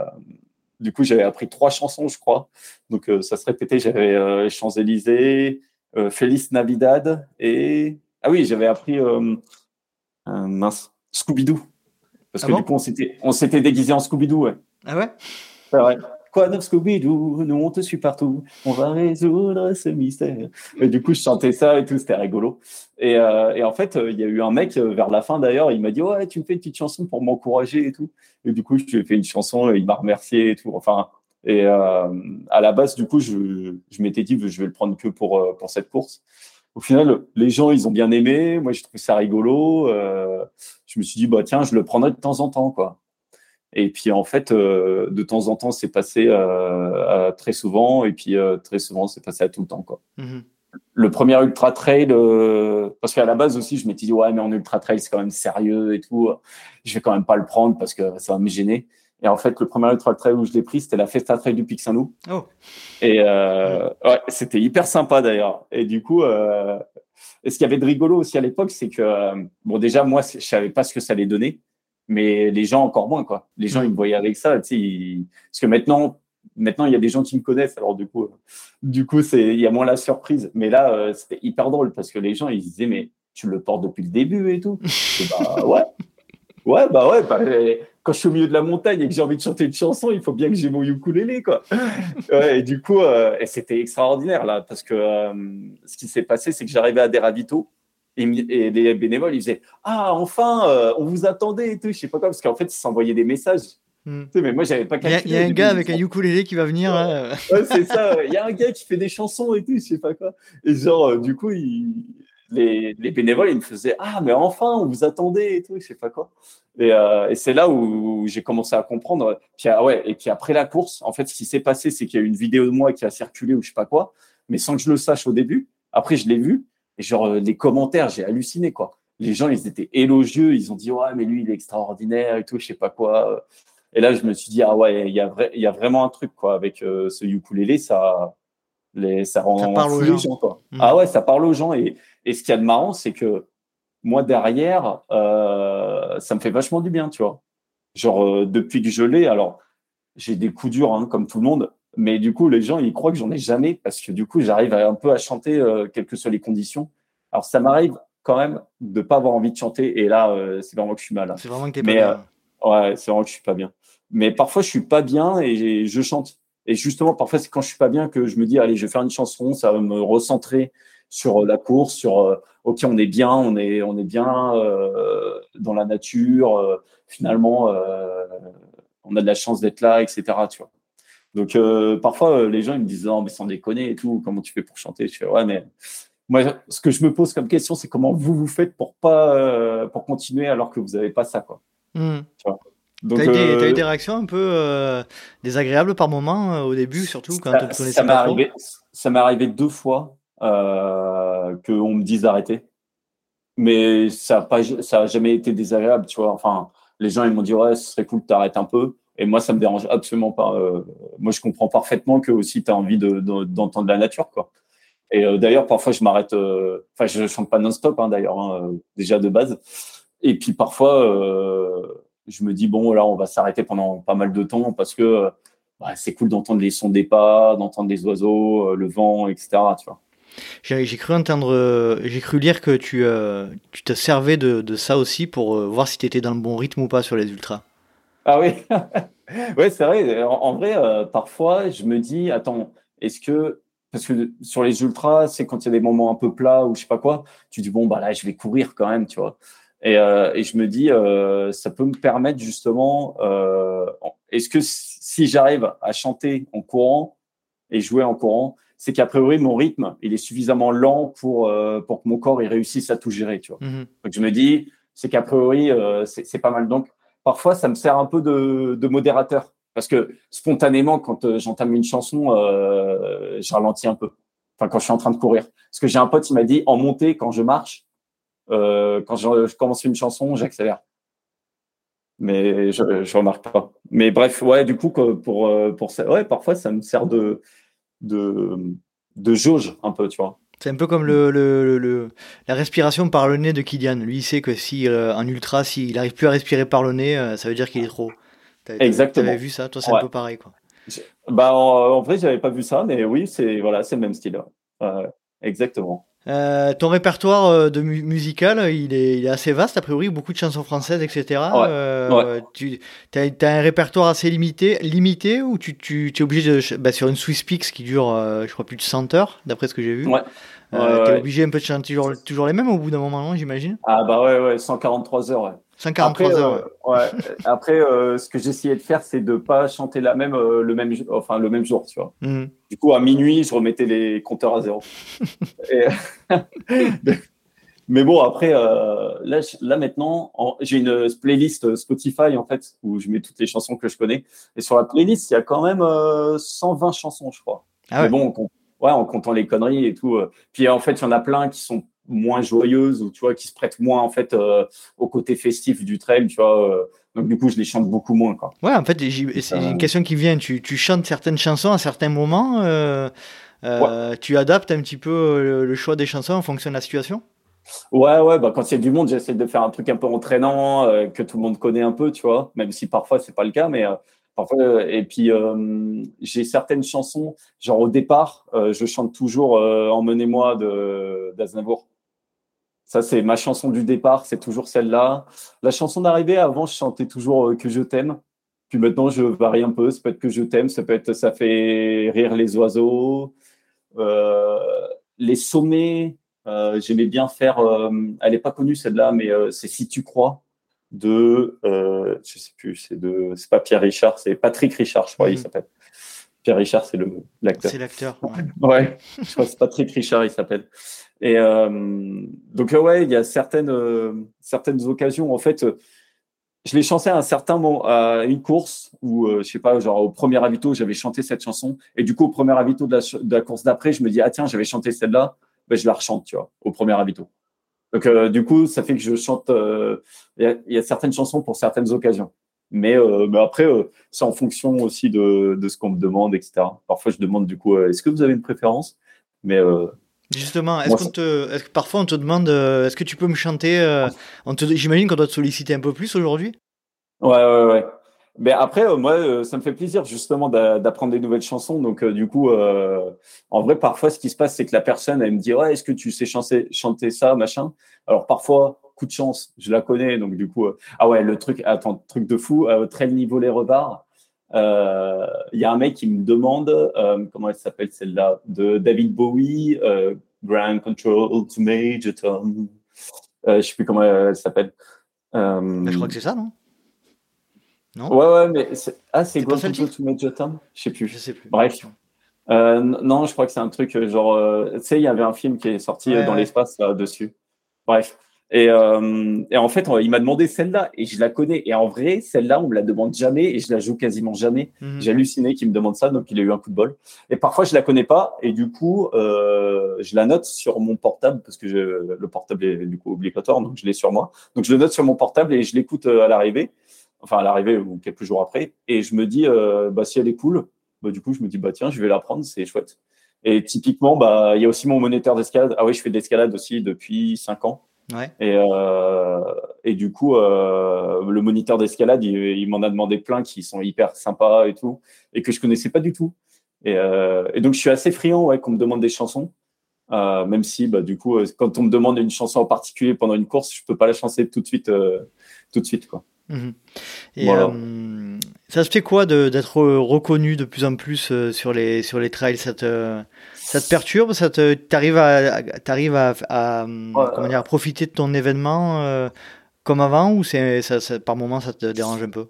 du coup, j'avais appris trois chansons, je crois. Donc, euh, ça se répétait. J'avais euh, Champs-Élysées, Félix Navidad et, ah oui, j'avais appris, mince, Scooby-Doo. Parce ah que du coup, on s'était, déguisé en Scooby-Doo, ouais. Ah ouais? ouais. Quoi neuf Scooby-Doo? Nous, on te suit partout. On va résoudre ce mystère. Et du coup, je chantais ça et tout. C'était rigolo. Et, euh, et en fait, il y a eu un mec euh, vers la fin d'ailleurs. Il m'a dit, ouais, tu me fais une petite chanson pour m'encourager et tout. Et du coup, je lui ai fait une chanson. Et il m'a remercié et tout. Enfin, et euh, à la base, du coup, je, je m'étais dit, je vais le prendre que pour, euh, pour cette course au final, les gens, ils ont bien aimé. Moi, j'ai trouvé ça rigolo. Euh, je me suis dit, bah, tiens, je le prendrai de temps en temps, quoi. Et puis, en fait, euh, de temps en temps, c'est passé euh, très souvent, et puis très souvent, c'est passé à tout le temps. Quoi. Mhm. Le premier ultra trail, parce qu'à la base aussi, je m'étais dit, ouais, mais en ultra trail, c'est quand même sérieux et tout. Je vais quand même pas le prendre parce que ça va me gêner. Et en fait, le premier ultra trail où je l'ai pris, c'était la Festa Trail du Pic Saint-Loup. Oh. Et ouais, c'était hyper sympa d'ailleurs. Et du coup, et ce qu'il y avait de rigolo aussi à l'époque, c'est que, bon, déjà, moi, je savais pas ce que ça allait donner mais les gens encore moins quoi. Les gens ils me voyaient avec ça, tu sais, parce que maintenant maintenant il y a des gens qui me connaissent, alors du coup du coup c'est il y a moins la surprise. Mais là euh, c'était hyper drôle parce que les gens ils disaient mais tu le portes depuis le début et tout. bah, ouais. Ouais, bah ouais, bah, quand je suis au milieu de la montagne et que j'ai envie de chanter une chanson, il faut bien que j'ai mon ukulélé, quoi. ouais, et du coup, euh, c'était extraordinaire, là, parce que euh, ce qui s'est passé, c'est que j'arrivais à des ravitaux et, les bénévoles, ils faisaient Ah, enfin, euh, on vous attendait et tout. Je sais pas quoi, parce qu'en fait, ils s'envoyaient des messages. Hmm. Tu sais, mais moi, j'avais pas calculé. Il y, a, un gars avec un ukulélé qui va venir. Ouais, c'est ça. Il y a un gars qui fait des chansons et tout, je sais pas quoi. Et genre, du coup, les, les, bénévoles, ils me faisaient Ah, mais enfin, on vous attendait et tout, je sais pas quoi. Et, euh, et c'est là où, j'ai commencé à comprendre. Puis, ah ouais, et puis après la course, en fait, ce qui s'est passé, c'est qu'il y a eu une vidéo de moi qui a circulé ou je sais pas quoi, mais sans que je le sache au début. Après, je l'ai vu. Et genre, euh, les commentaires, j'ai halluciné, quoi. Les gens, ils étaient élogieux. Ils ont dit, ouais, mais lui, il est extraordinaire et tout, je sais pas quoi. Et là, je me suis dit, ah ouais, il y a, y a vraiment un truc, quoi, avec euh, ce ukulélé, ça, les, ça rend ça parle aux gens. quoi. Mmh. Ah ouais, ça parle aux gens. Et, et ce qu'il y a de marrant, c'est que moi, derrière, euh, ça me fait vachement du bien, tu vois. Genre, depuis que je l'ai, alors, j'ai des coups durs, hein, comme tout le monde, mais du coup, les gens, ils croient que j'en ai jamais parce que du coup, j'arrive un peu à chanter, euh, quelles que soient les conditions. Alors, ça m'arrive quand même de pas avoir envie de chanter. Et là, euh, c'est vraiment que je suis mal. C'est vraiment que t'es pas bien. Euh, ouais, c'est vraiment que je suis pas bien. Mais parfois, je suis pas bien et je chante. Et justement, parfois, c'est quand je suis pas bien que je me dis, allez, je vais faire une chanson, ça va me recentrer sur la course, sur ok, on est bien, on est, on est bien dans la nature. finalement, on a de la chance d'être là, etc. Tu vois. Donc euh, parfois, euh, les gens ils me disent non, mais sans déconner et tout, comment tu fais pour chanter? Je fais ouais, mais moi, ce que je me pose comme question, c'est comment vous vous faites pour pas euh, pour continuer alors que vous n'avez pas ça, quoi. Hmm. Tu as, eu des réactions un peu désagréables par moment au début, surtout quand ça, on ça m'est arrivé, ça m'est arrivé deux fois euh, qu'on me dise d'arrêter, mais ça n'a a jamais été désagréable, tu vois. Enfin, les gens ils m'ont dit ouais, ce serait cool que tu un peu. Et moi, ça me dérange absolument pas. Euh, moi, je comprends parfaitement que aussi tu as envie d'entendre de, la nature, quoi. Et euh, d'ailleurs, parfois, je m'arrête. Enfin, je chante pas non-stop, hein, d'ailleurs, hein, déjà de base. Et puis parfois, je me dis bon, là, on va s'arrêter pendant pas mal de temps parce que bah, c'est cool d'entendre les sons des pas, d'entendre les oiseaux, le vent, etc. Tu vois. J'ai cru entendre, j'ai cru lire que tu, tu te servais de, ça aussi pour voir si tu étais dans le bon rythme ou pas sur les ultras. Ah oui, ouais, c'est vrai. En, vrai, euh, parfois, je me dis, attends, est-ce que parce que sur les ultras, c'est quand il y a des moments un peu plats ou je sais pas quoi, tu dis bon bah là, je vais courir quand même, tu vois. Et, euh, et je me dis, euh, ça peut me permettre justement, est-ce que si j'arrive à chanter en courant et jouer en courant, c'est qu'a priori mon rythme, il est suffisamment lent pour pour que mon corps il réussisse à tout gérer, tu vois. Mmh Donc je me dis, c'est qu'a priori c'est pas mal. Donc parfois, ça me sert un peu de, modérateur. Parce que spontanément, quand euh, j'entame une chanson, euh, je ralentis un peu. Enfin, quand je suis en train de courir. Parce que j'ai un pote, il m'a dit, en montée, quand je marche, euh, quand je, commence une chanson, j'accélère. Mais je, ne remarque pas. Mais bref, ouais, du coup, pour, pour ça, ouais, parfois, ça me sert de, de, de jauge un peu, tu vois. C'est un peu comme le, le, la respiration par le nez de Kylian. Lui, il sait que si euh, un ultra, s'il n'arrive plus à respirer par le nez, euh, ça veut dire qu'il est trop. Exactement. Tu avais vu ça? Toi, c'est un peu pareil. Quoi. Bah, en, en vrai, j'avais pas vu ça, mais oui, c'est voilà, le même style. exactement. Euh, ton répertoire euh, de musical, il est, il est, assez vaste, a priori, beaucoup de chansons françaises, etc. Euh, tu as, un répertoire assez limité, limité ou tu, tu, es obligé de. Bah, sur une Swiss Pix qui dure, je crois, plus de 100 heures, d'après ce que j'ai vu. Ouais. tu es obligé un peu de chanter toujours, toujours les mêmes au bout d'un moment, j'imagine Ah, bah ouais, ouais, 143 heures, ouais. 143 après, heures. Euh, ouais. après, euh, ce que j'essayais de faire, c'est de pas chanter la même euh, le même enfin le même jour, tu vois. Mhm. Du coup, à minuit, je remettais les compteurs à zéro. Mais bon, après, là, là maintenant, j'ai une playlist Spotify en fait où je mets toutes les chansons que je connais. Et sur la playlist, il y a quand même 120 chansons, je crois. Ah Mais bon, ouais, en comptant les conneries et tout. Puis en fait, il y en a plein qui sont moins joyeuses ou tu vois qui se prêtent moins en fait euh, au côté festif du trail tu vois euh. donc du coup je les chante beaucoup moins quoi ouais en fait c'est une question qui vient tu, tu, chantes certaines chansons à certains moments euh, tu adaptes un petit peu le, choix des chansons en fonction de la situation? Ouais, ouais, bah quand il y a du monde, j'essaie de faire un truc un peu entraînant, que tout le monde connaît un peu, tu vois, même si parfois c'est pas le cas, mais parfois, et puis j'ai certaines chansons, genre au départ, je chante toujours Emmenez-moi d'Aznavour. Ça, c'est ma chanson du départ, c'est toujours celle-là. La chanson d'arrivée, avant, je chantais toujours euh, Que je t'aime. Puis maintenant, je varie un peu. Ça peut être Que je t'aime, ça peut être Ça fait rire les oiseaux. Euh, les sommets, euh, j'aimais bien faire. elle n'est pas connue celle-là, mais c'est Si tu crois de. je sais plus, c'est de. C'est pas Pierre Richard, c'est Patrick Richard, je crois, il mhm. s'appelle. Pierre Richard, c'est l'acteur. C'est l'acteur. Ouais. je crois que c'est Patrick Richard, il s'appelle. Et euh, donc, ouais, il y a certaines, euh, certaines occasions, en fait, euh, je l'ai chanté à un certain moment, à une course où, je sais pas, genre au premier ravito, j'avais chanté cette chanson. Et du coup, au premier ravito de la, de la course d'après, je me dis, ah tiens, j'avais chanté celle-là, ben, je la rechante, tu vois, au premier ravito. Donc, du coup, ça fait que je chante. Il y, a certaines chansons pour certaines occasions. Mais, mais après, c'est en fonction aussi de, de ce qu'on me demande, etc. Parfois, je demande du coup, est-ce que vous avez une préférence? Mais Justement, est-ce, que parfois on te demande, euh, est-ce que tu peux me chanter euh, J'imagine qu'on doit te solliciter un peu plus aujourd'hui? Ouais, ouais, ouais. Mais après, euh, moi, ça me fait plaisir justement d'apprendre des nouvelles chansons. Donc, du coup, en vrai, parfois, ce qui se passe, c'est que la personne, elle me dit, ouais, est-ce que tu sais chanter, chanter ça, machin? Alors, parfois, coup de chance, je la connais. Donc, du coup, ah ouais, le truc, attends, truc de fou, très niveau les rebards. Il y a un mec qui me demande, comment elle s'appelle celle-là, de David Bowie, Grand Control to Major Tom. Euh, je sais plus comment elle s'appelle. Euh, je crois que c'est ça, non? Non? Ouais, ouais, mais ah, c'est Grand Control to Major Tom Je sais plus. Je sais plus. Bref. Euh, non, je crois que c'est un truc genre. tu sais, il y avait un film qui est sorti dans l'espace là-dessus. Bref. Et, euh, et, en fait, il m'a demandé celle-là et je la connais. Et en vrai, celle-là, on me la demande jamais et je la joue quasiment jamais. Mhm. J'ai halluciné qu'il me demande ça, donc il a eu un coup de bol. Et parfois, je la connais pas et du coup, euh, je la note sur mon portable parce que je, le portable est du coup obligatoire, donc je l'ai sur moi. Donc je le note sur mon portable et je l'écoute euh, à l'arrivée, enfin à l'arrivée ou quelques jours après. Et je me dis, euh, bah si elle est cool, bah du coup, je me dis bah tiens, je vais la prendre, c'est chouette. Et typiquement, bah il y a aussi mon moniteur d'escalade. Ah oui, je fais de l'escalade aussi depuis cinq ans. Et, euh, et du coup, euh, le moniteur d'escalade, il, m'en a demandé plein qui sont hyper sympas et tout, et que je connaissais pas du tout. Et, euh, et donc, je suis assez friand ouais, qu'on me demande des chansons. Même si, bah, du coup, quand on me demande une chanson en particulier pendant une course, je peux pas la chanter tout de suite, tout de suite, quoi. Mhm. Et ça se fait quoi d'être reconnu de plus en plus sur les sur les trails? Ça te ça te perturbe? Ça te t'arrives à t'arrives à, à, comment dire, à profiter de ton événement euh, comme avant ou c'est ça, par moment ça te dérange un peu?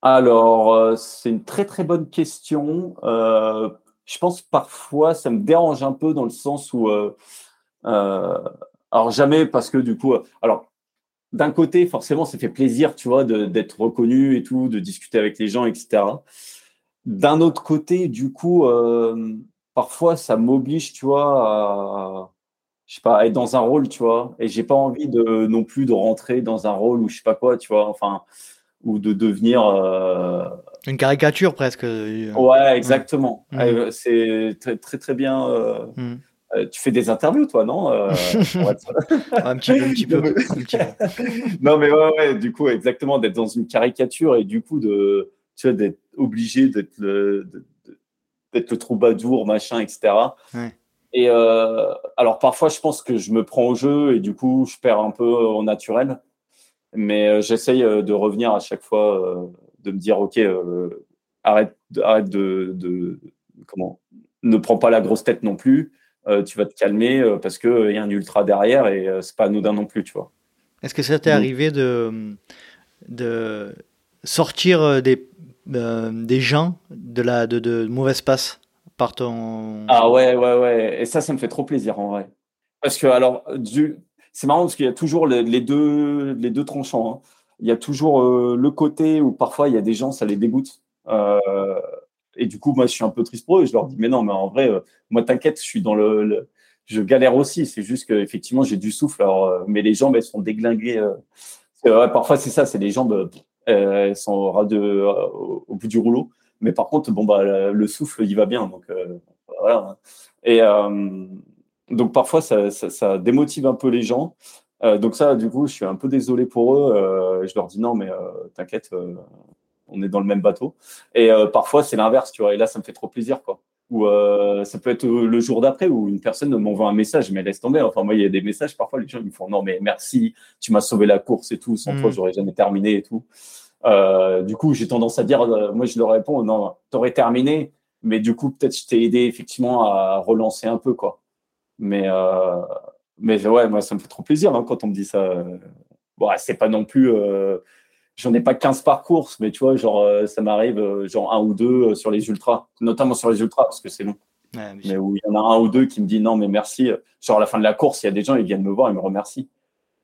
Alors euh, c'est une très très bonne question. Euh, je pense parfois ça me dérange un peu dans le sens où alors jamais parce que du coup alors d'un côté forcément ça fait plaisir tu vois d'être reconnu et tout de discuter avec les gens etc. D'un autre côté du coup parfois ça m'oblige, tu vois, à, je sais pas, être dans un rôle, tu vois, et j'ai pas envie de non plus de rentrer dans un rôle ou je sais pas quoi, tu vois, enfin, ou de devenir euh, une caricature presque. Ouais, exactement. Mmh. Euh, c'est très, très très bien. Euh, mmh. Tu fais des interviews, toi, non un, petit peu, un petit peu. non, mais ouais, ouais, du coup, exactement, d'être dans une caricature et du coup de, tu vois, d'être obligé d'être le, être le troubadour, machin, etc. Et euh, alors parfois, je pense que je me prends au jeu et du coup, je perds un peu au naturel. Mais euh, j'essaye euh, de revenir à chaque fois, de me dire, ok, arrête, arrête de, comment, ne prends pas la grosse tête non plus. Tu vas te calmer parce qu'il y a un ultra derrière et c'est pas anodin non plus, tu vois. Est-ce que ça t'est arrivé de, de sortir des, euh, des gens de, la, de, de mauvaise passe par ton. Ah ouais, ouais, ouais. Et ça, ça me fait trop plaisir en vrai. Parce que, alors, du... c'est marrant parce qu'il y a toujours les, deux, les deux tranchants. Hein. Il y a toujours le côté où parfois il y a des gens, ça les dégoûte. Et du coup, moi, je suis un peu triste pour eux. Je leur dis, mais non, mais en vrai, moi, t'inquiète, je suis dans le, je galère aussi. C'est juste qu'effectivement, j'ai du souffle. Alors, mais les jambes, elles sont déglinguées. parfois, c'est ça, c'est les jambes, elles sont au, bout du rouleau. Mais par contre, bon, bah, le souffle, il va bien. Donc, euh, voilà. Et euh, donc, parfois, ça, ça, démotive un peu les gens. Euh, donc, ça, du coup, je suis un peu désolé pour eux. je leur dis non, mais t'inquiète, on est dans le même bateau. Et parfois, c'est l'inverse, tu vois. Et là, ça me fait trop plaisir, quoi. Ou ça peut être le jour d'après où une personne m'envoie un message, mais laisse tomber. Enfin, moi, il y a des messages, parfois, les gens ils me font non, mais merci, tu m'as sauvé la course et tout. Sans toi, mmh. j'aurais jamais terminé et tout. Euh, du coup, j'ai tendance à dire, euh, moi, je leur réponds, non, t'aurais terminé, mais du coup, peut-être je t'ai aidé effectivement à relancer un peu, quoi. Mais, euh, mais ouais, moi, ça me fait trop plaisir hein, quand on me dit ça. Bon, c'est pas non plus, j'en ai pas 15 par course, mais tu vois, genre, ça m'arrive, genre un ou deux sur les ultras, notamment sur les ultras, parce que c'est long. mais où il y en a un ou deux qui me dit non, mais merci. Genre, à la fin de la course, il y a des gens, ils viennent me voir, ils me remercient.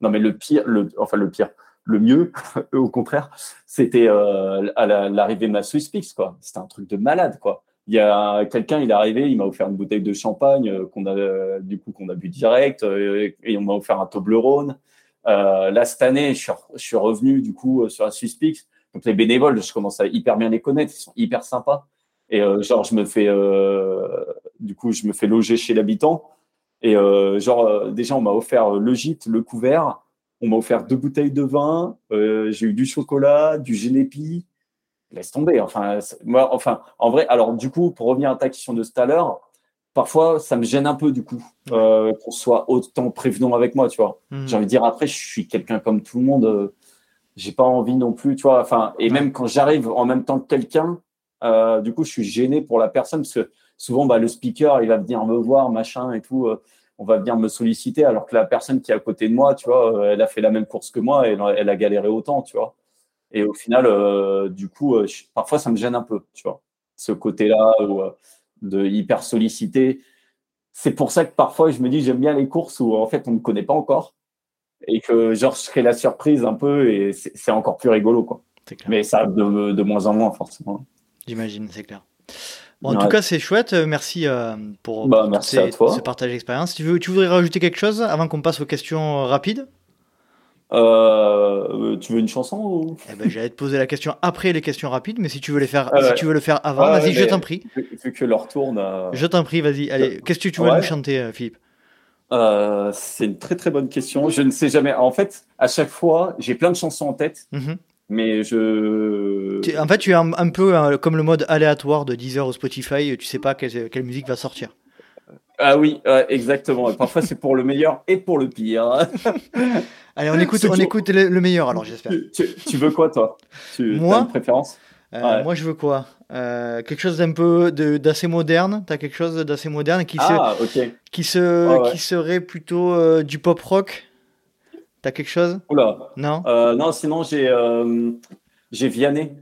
Non, mais le pire, le, enfin, le pire, le mieux, au contraire, c'était euh, à l'arrivée de ma Swiss Pix, quoi. C'était un truc de malade, quoi. Il y a quelqu'un, il est arrivé, il m'a offert une bouteille de champagne euh, qu'on a, du coup, qu'on a bu direct, euh, et on m'a offert un Toblerone. Euh, là, cette année, je suis, revenu, du coup, sur la Swiss Pix. Donc, les bénévoles, je commence à hyper bien les connaître, ils sont hyper sympas. Et genre, je me fais, du coup, je me fais loger chez l'habitant. Et genre, déjà, on m'a offert le gîte, le couvert, on m'a offert deux bouteilles de vin, euh, j'ai eu du chocolat, du génépi. Laisse tomber. Enfin, moi, enfin, en vrai, alors du coup, pour revenir à ta question de tout à l'heure, parfois, ça me gêne un peu du coup euh, qu'on soit autant prévenant avec moi, tu vois. Hmm. J'ai envie de dire après, je suis quelqu'un comme tout le monde. Euh, j'ai pas envie non plus, tu vois. Enfin, et même quand j'arrive en même temps que quelqu'un, du coup, je suis gêné pour la personne parce que souvent, bah, le speaker, il va venir me voir, machin et tout on va venir me solliciter alors que la personne qui est à côté de moi, tu vois, euh, elle a fait la même course que moi et elle, a galéré autant, tu vois. Et au final, euh, du coup, euh, parfois ça me gêne un peu, tu vois, ce côté-là de hyper sollicité. C'est pour ça que parfois je me dis j'aime bien les courses où en fait on ne me connaît pas encore et que genre je serai la surprise un peu et c'est encore plus rigolo quoi. Mais ça de, de moins en moins forcément. J'imagine, c'est clair en tout cas, c'est chouette. Euh, merci euh, pour, bah, ce partage d'expérience. Tu, veux, tu voudrais rajouter quelque chose avant qu'on passe aux questions rapides? Euh, tu veux une chanson ou... eh ben, J'allais te poser la question après les questions rapides, mais si tu veux, les faire, si tu veux le faire avant, vas-y, je t'en prie. Vu que leur tourne. Je t'en prie, vas-y. Allez, qu'est-ce que tu veux nous chanter, Philippe? C'est une très très bonne question. Je ne sais jamais. En fait, à chaque fois, j'ai plein de chansons en tête. Mhm mais je. En fait, tu es un, peu euh, comme le mode aléatoire de Deezer ou Spotify, tu sais pas quelle, quelle musique va sortir. Ah oui, exactement. parfois, c'est pour le meilleur et pour le pire. Allez, on écoute, on écoute le, meilleur alors, j'espère. Tu, veux quoi, toi? Tu, Moi, as une préférence? Euh, Moi, je veux quoi? Euh, Quelque chose d'un peu d'assez moderne. Tu as quelque chose d'assez moderne qui, ah, qui, se, qui serait plutôt du pop rock? T'as quelque chose? Oula. Non? Euh, Non, sinon j'ai euh, j'ai Vianney.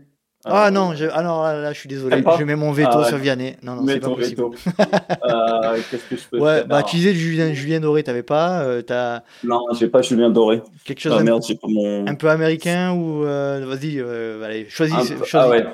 Ah euh, non, je... alors ah là, je suis désolé, je mets mon veto ah, sur Vianney. Non, non, c'est pas possible. euh, Qu'est-ce que je peux ouais, faire bah, Tu disais Julien, Julien Doré, t'avais pas euh, as... Non, j'ai pas Julien Doré. Quelque chose ah, merde, un, peu, mon... un peu américain ou vas-y, allez, choisis. choisis. Ah ouais.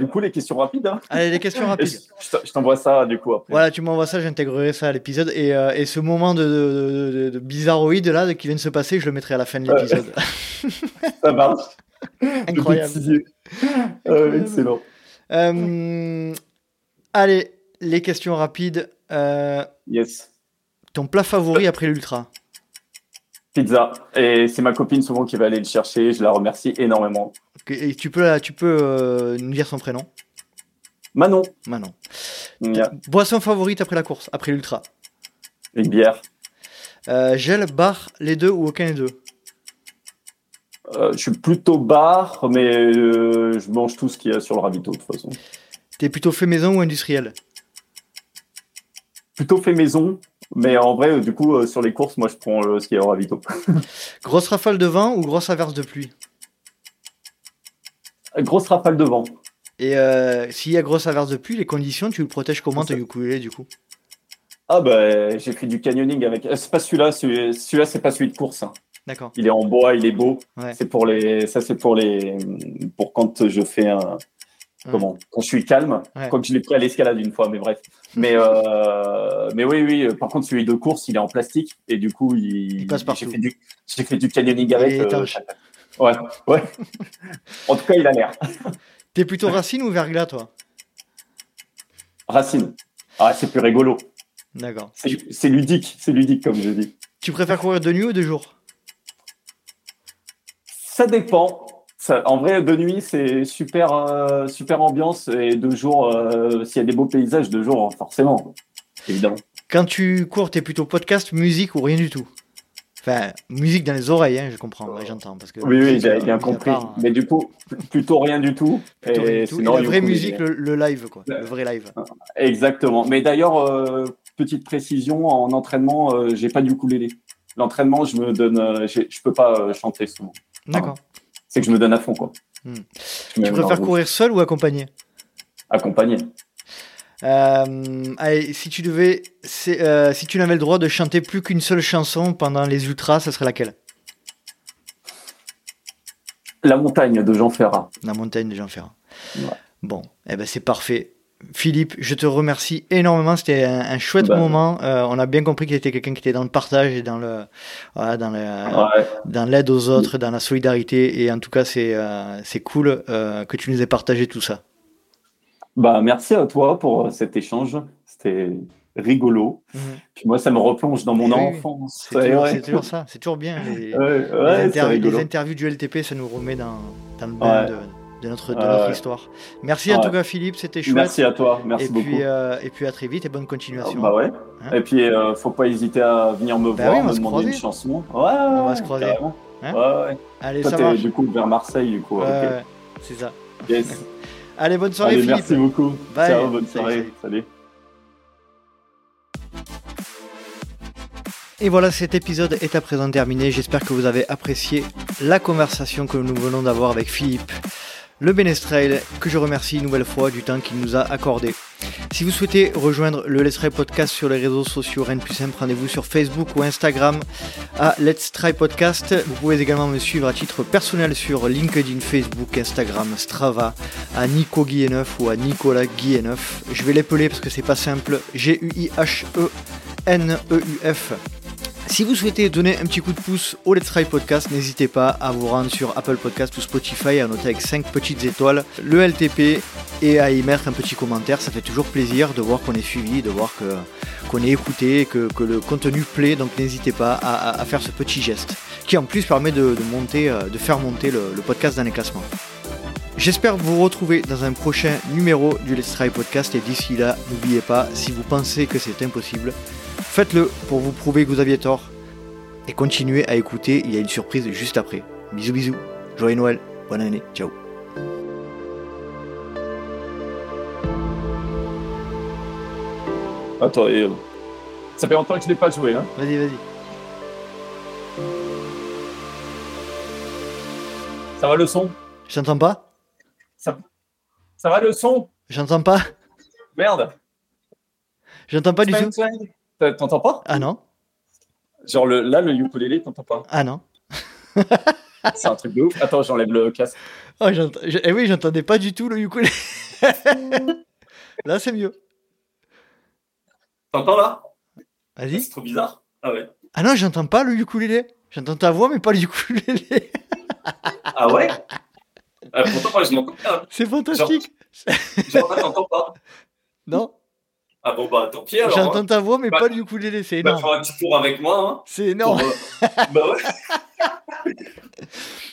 Du coup, les questions rapides. Hein. Allez, les questions rapides. je t'envoie ça, du coup, après. Voilà, tu m'envoies ça, j'intégrerai ça à l'épisode. Et, euh, et, ce moment de, de, bizarroïde, là, qui vient de se passer, je le mettrai à la fin de l'épisode. ça marche. Incroyable. Euh, excellent. Euh, allez, les questions rapides. yes. Ton plat favori après l'ultra? Pizza. Et c'est ma copine souvent qui va aller le chercher. Je la remercie énormément. Et tu peux, tu peux euh, nous dire son prénom? Manon. Manon. Boisson favorite après la course, après l'ultra? Une bière. Euh, gel, bar, les deux ou aucun des deux? Euh, Je suis plutôt bar, mais je mange tout ce qu'il y a sur le ravito de toute façon. T'es plutôt fait maison ou industriel? Plutôt fait maison, mais en vrai, du coup, sur les courses, moi je prends ce qu'il y a au ravito. grosse rafale de vent ou grosse averse de pluie? Grosse rafale de vent. Et euh, s'il y a grosse averse de pluie, les conditions, tu le protèges comment ton ukulélé du coup Ah bah j'ai fait du canyoning avec. Euh, c'est pas celui-là, celui-là c'est pas celui de course. Hein. D'accord. Il est en bois, il est beau. C'est pour les, ça c'est pour les, pour quand je fais un, comment, quand je suis calme. Comme je l'ai pris à l'escalade une fois, mais bref. Mais euh, mais oui oui. Par contre celui de course, il est en plastique et du coup il, il passe partout. J'ai fait du, j'ai fait du canyoning avec. Ouais, ouais. en tout cas, il a l'air. T'es plutôt Racine ou Verglas, toi? Racine. Ah, c'est plus rigolo. D'accord. C'est ludique, c'est ludique, comme je dis. Tu préfères courir de nuit ou de jour? Ça dépend. en vrai, de nuit, c'est super, euh, super ambiance. Et de jour, euh, s'il y a des beaux paysages, de jour, forcément. Évidemment. Quand tu cours, t'es plutôt podcast, musique ou rien du tout? Enfin, musique dans les oreilles, hein, je comprends, j'entends. Parce que oui, oui, j'ai bien compris. Hein. Mais du coup, plutôt rien du tout. et, la vraie musique, le, live, quoi. Le vrai live. Exactement. Mais d'ailleurs, euh, petite précision, en entraînement, euh, j'ai pas du ukulélé. L'entraînement, je me donne, euh, je peux pas chanter souvent. D'accord. c'est que je me donne à fond, quoi. Hmm. Tu préfères courir seul ou accompagné? Accompagné. Euh, allez, si tu devais, euh, si tu n'avais le droit de chanter plus qu'une seule chanson pendant les ultras, ce serait laquelle? La montagne de Jean Ferrat. La montagne de Jean Ferrat. Bon, eh ben c'est parfait. Philippe, je te remercie énormément. C'était un, chouette bah, moment. Euh, on a bien compris qu'il était quelqu'un qui était dans le partage et dans le, dans l'aide aux autres, dans la solidarité. Et en tout cas, c'est c'est cool que tu nous aies partagé tout ça. Bah, merci à toi pour euh, cet échange. C'était rigolo. Mhm. Puis moi, ça me replonge dans mon eh enfance. C'est toujours, ça, c'est toujours bien. Les, interviews du LTP, ça nous remet dans, dans le bain de, notre, notre histoire. Merci à toi, Philippe, c'était chouette. Merci à toi, merci et beaucoup. Puis, euh, et puis à très vite et bonne continuation. bah ouais. Hein et puis, euh, faut pas hésiter à venir me bah voir, me demander une chanson. Ouais, on va se croiser. Hein ouais, Allez, toi, ça marche. du coup vers Marseille, du coup. C'est ça. Yes. Allez, bonne soirée, Philippe. Merci beaucoup. Ciao, bonne soirée. Salut. Et voilà, cet épisode est à présent terminé. J'espère que vous avez apprécié la conversation que nous venons d'avoir avec Philippe le Benestrail, que je remercie une nouvelle fois du temps qu'il nous a accordé. Si vous souhaitez rejoindre le Let's Try Podcast sur les réseaux sociaux, rien de plus simple, rendez-vous sur Facebook ou Instagram à Let's Try Podcast. Vous pouvez également me suivre à titre personnel sur LinkedIn, Facebook, Instagram, Strava, à Nico Guilleneuf ou à Nicolas Guilleneuf. Je vais l'épeler parce que c'est pas simple. G-U-I-H-E-N-E-U-F. Si vous souhaitez donner un petit coup de pouce au Let's Try Podcast, n'hésitez pas à vous rendre sur Apple Podcast ou Spotify à noter avec 5 petites étoiles le LTP et à y mettre un petit commentaire. Ça fait toujours plaisir de voir qu'on est suivi, de voir qu'on est écouté, que, que le contenu plaît. Donc n'hésitez pas à, faire ce petit geste qui en plus permet de, monter, euh, de faire monter le, le podcast dans les classements. J'espère vous retrouver dans un prochain numéro du Let's Try Podcast et d'ici là, n'oubliez pas, si vous pensez que c'est impossible, faites-le pour vous prouver que vous aviez tort et continuez à écouter, il y a une surprise juste après. Bisous bisous, joyeux Noël, bonne année, ciao. Attends, euh, ça fait longtemps que je n'ai pas joué. Hein. Vas-y, vas-y. Ça va le son? J'entends pas ça, ça va le son? J'entends pas. Merde. J'entends pas du tout. T'entends pas? Ah non. Genre le, là, le ukulélé, t'entends pas? Ah non. C'est un truc de ouf. Attends, j'enlève le casque. Oh, eh oui, j'entendais pas du tout le ukulélé. là, c'est mieux. T'entends là? Vas-y. C'est trop bizarre. Ah ouais. Ah non, j'entends pas le ukulélé. J'entends ta voix, mais pas le ukulélé. ah ouais? Euh, Pourtant, moi, je m'entends pas. C'est fantastique. Genre, t'entends pas Non. Ah bon, bah tant pis alors. J'entends ta voix, mais bah, pas le ukulélé, c'est bah, énorme. Bah, un petit tour avec moi. Hein, c'est énorme. Euh, bah ouais.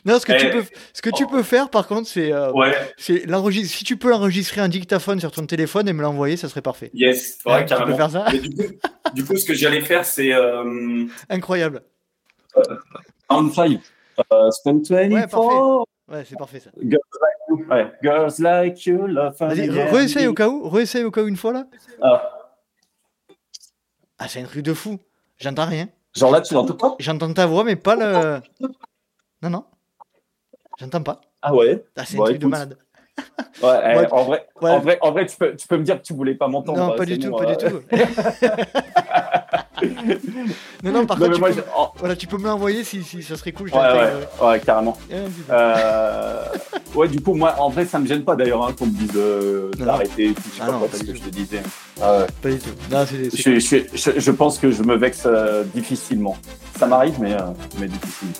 non, ce que, tu eh. peux, ce que tu peux faire, par contre, c'est euh, ouais. Si tu peux enregistrer un dictaphone sur ton téléphone et me l'envoyer, ça serait parfait. Yes, ouais, carrément. Tu peux faire ça mais du, coup, du coup, ce que j'allais faire, c'est. Euh... Incroyable. On five. Uh, spend 24. Ouais. Ouais, c'est parfait ça. Girls like you, ouais. Girls like you love Vas-y, réessaye au cas où, réessaye au cas où une fois là. Ah. Ah, c'est un truc de fou. J'entends rien. Genre là, tu l'entends pas? J'entends ta voix, mais pas le. Non, non. J'entends pas. Ah ouais? Ah, C'est un truc de malade. Ouais, eh, en, vrai, en, vrai, en vrai, tu peux, tu peux me dire que tu voulais pas m'entendre. Non, pas du tout, pas du tout. Non, non, par contre, tu, peux... voilà, tu peux me l'envoyer si, si ça serait cool. Ouais, ouais, ouais, carrément. euh... ouais, du coup, moi, en vrai, ça me gêne pas d'ailleurs hein, qu'on me dise euh, d'arrêter tout. Je sais ah pas non, que je te disais. Ah ouais. Pas du tout. Non, je, je, je, je, pense que je me vexe euh, difficilement. Ça m'arrive, mais, euh, mais difficilement.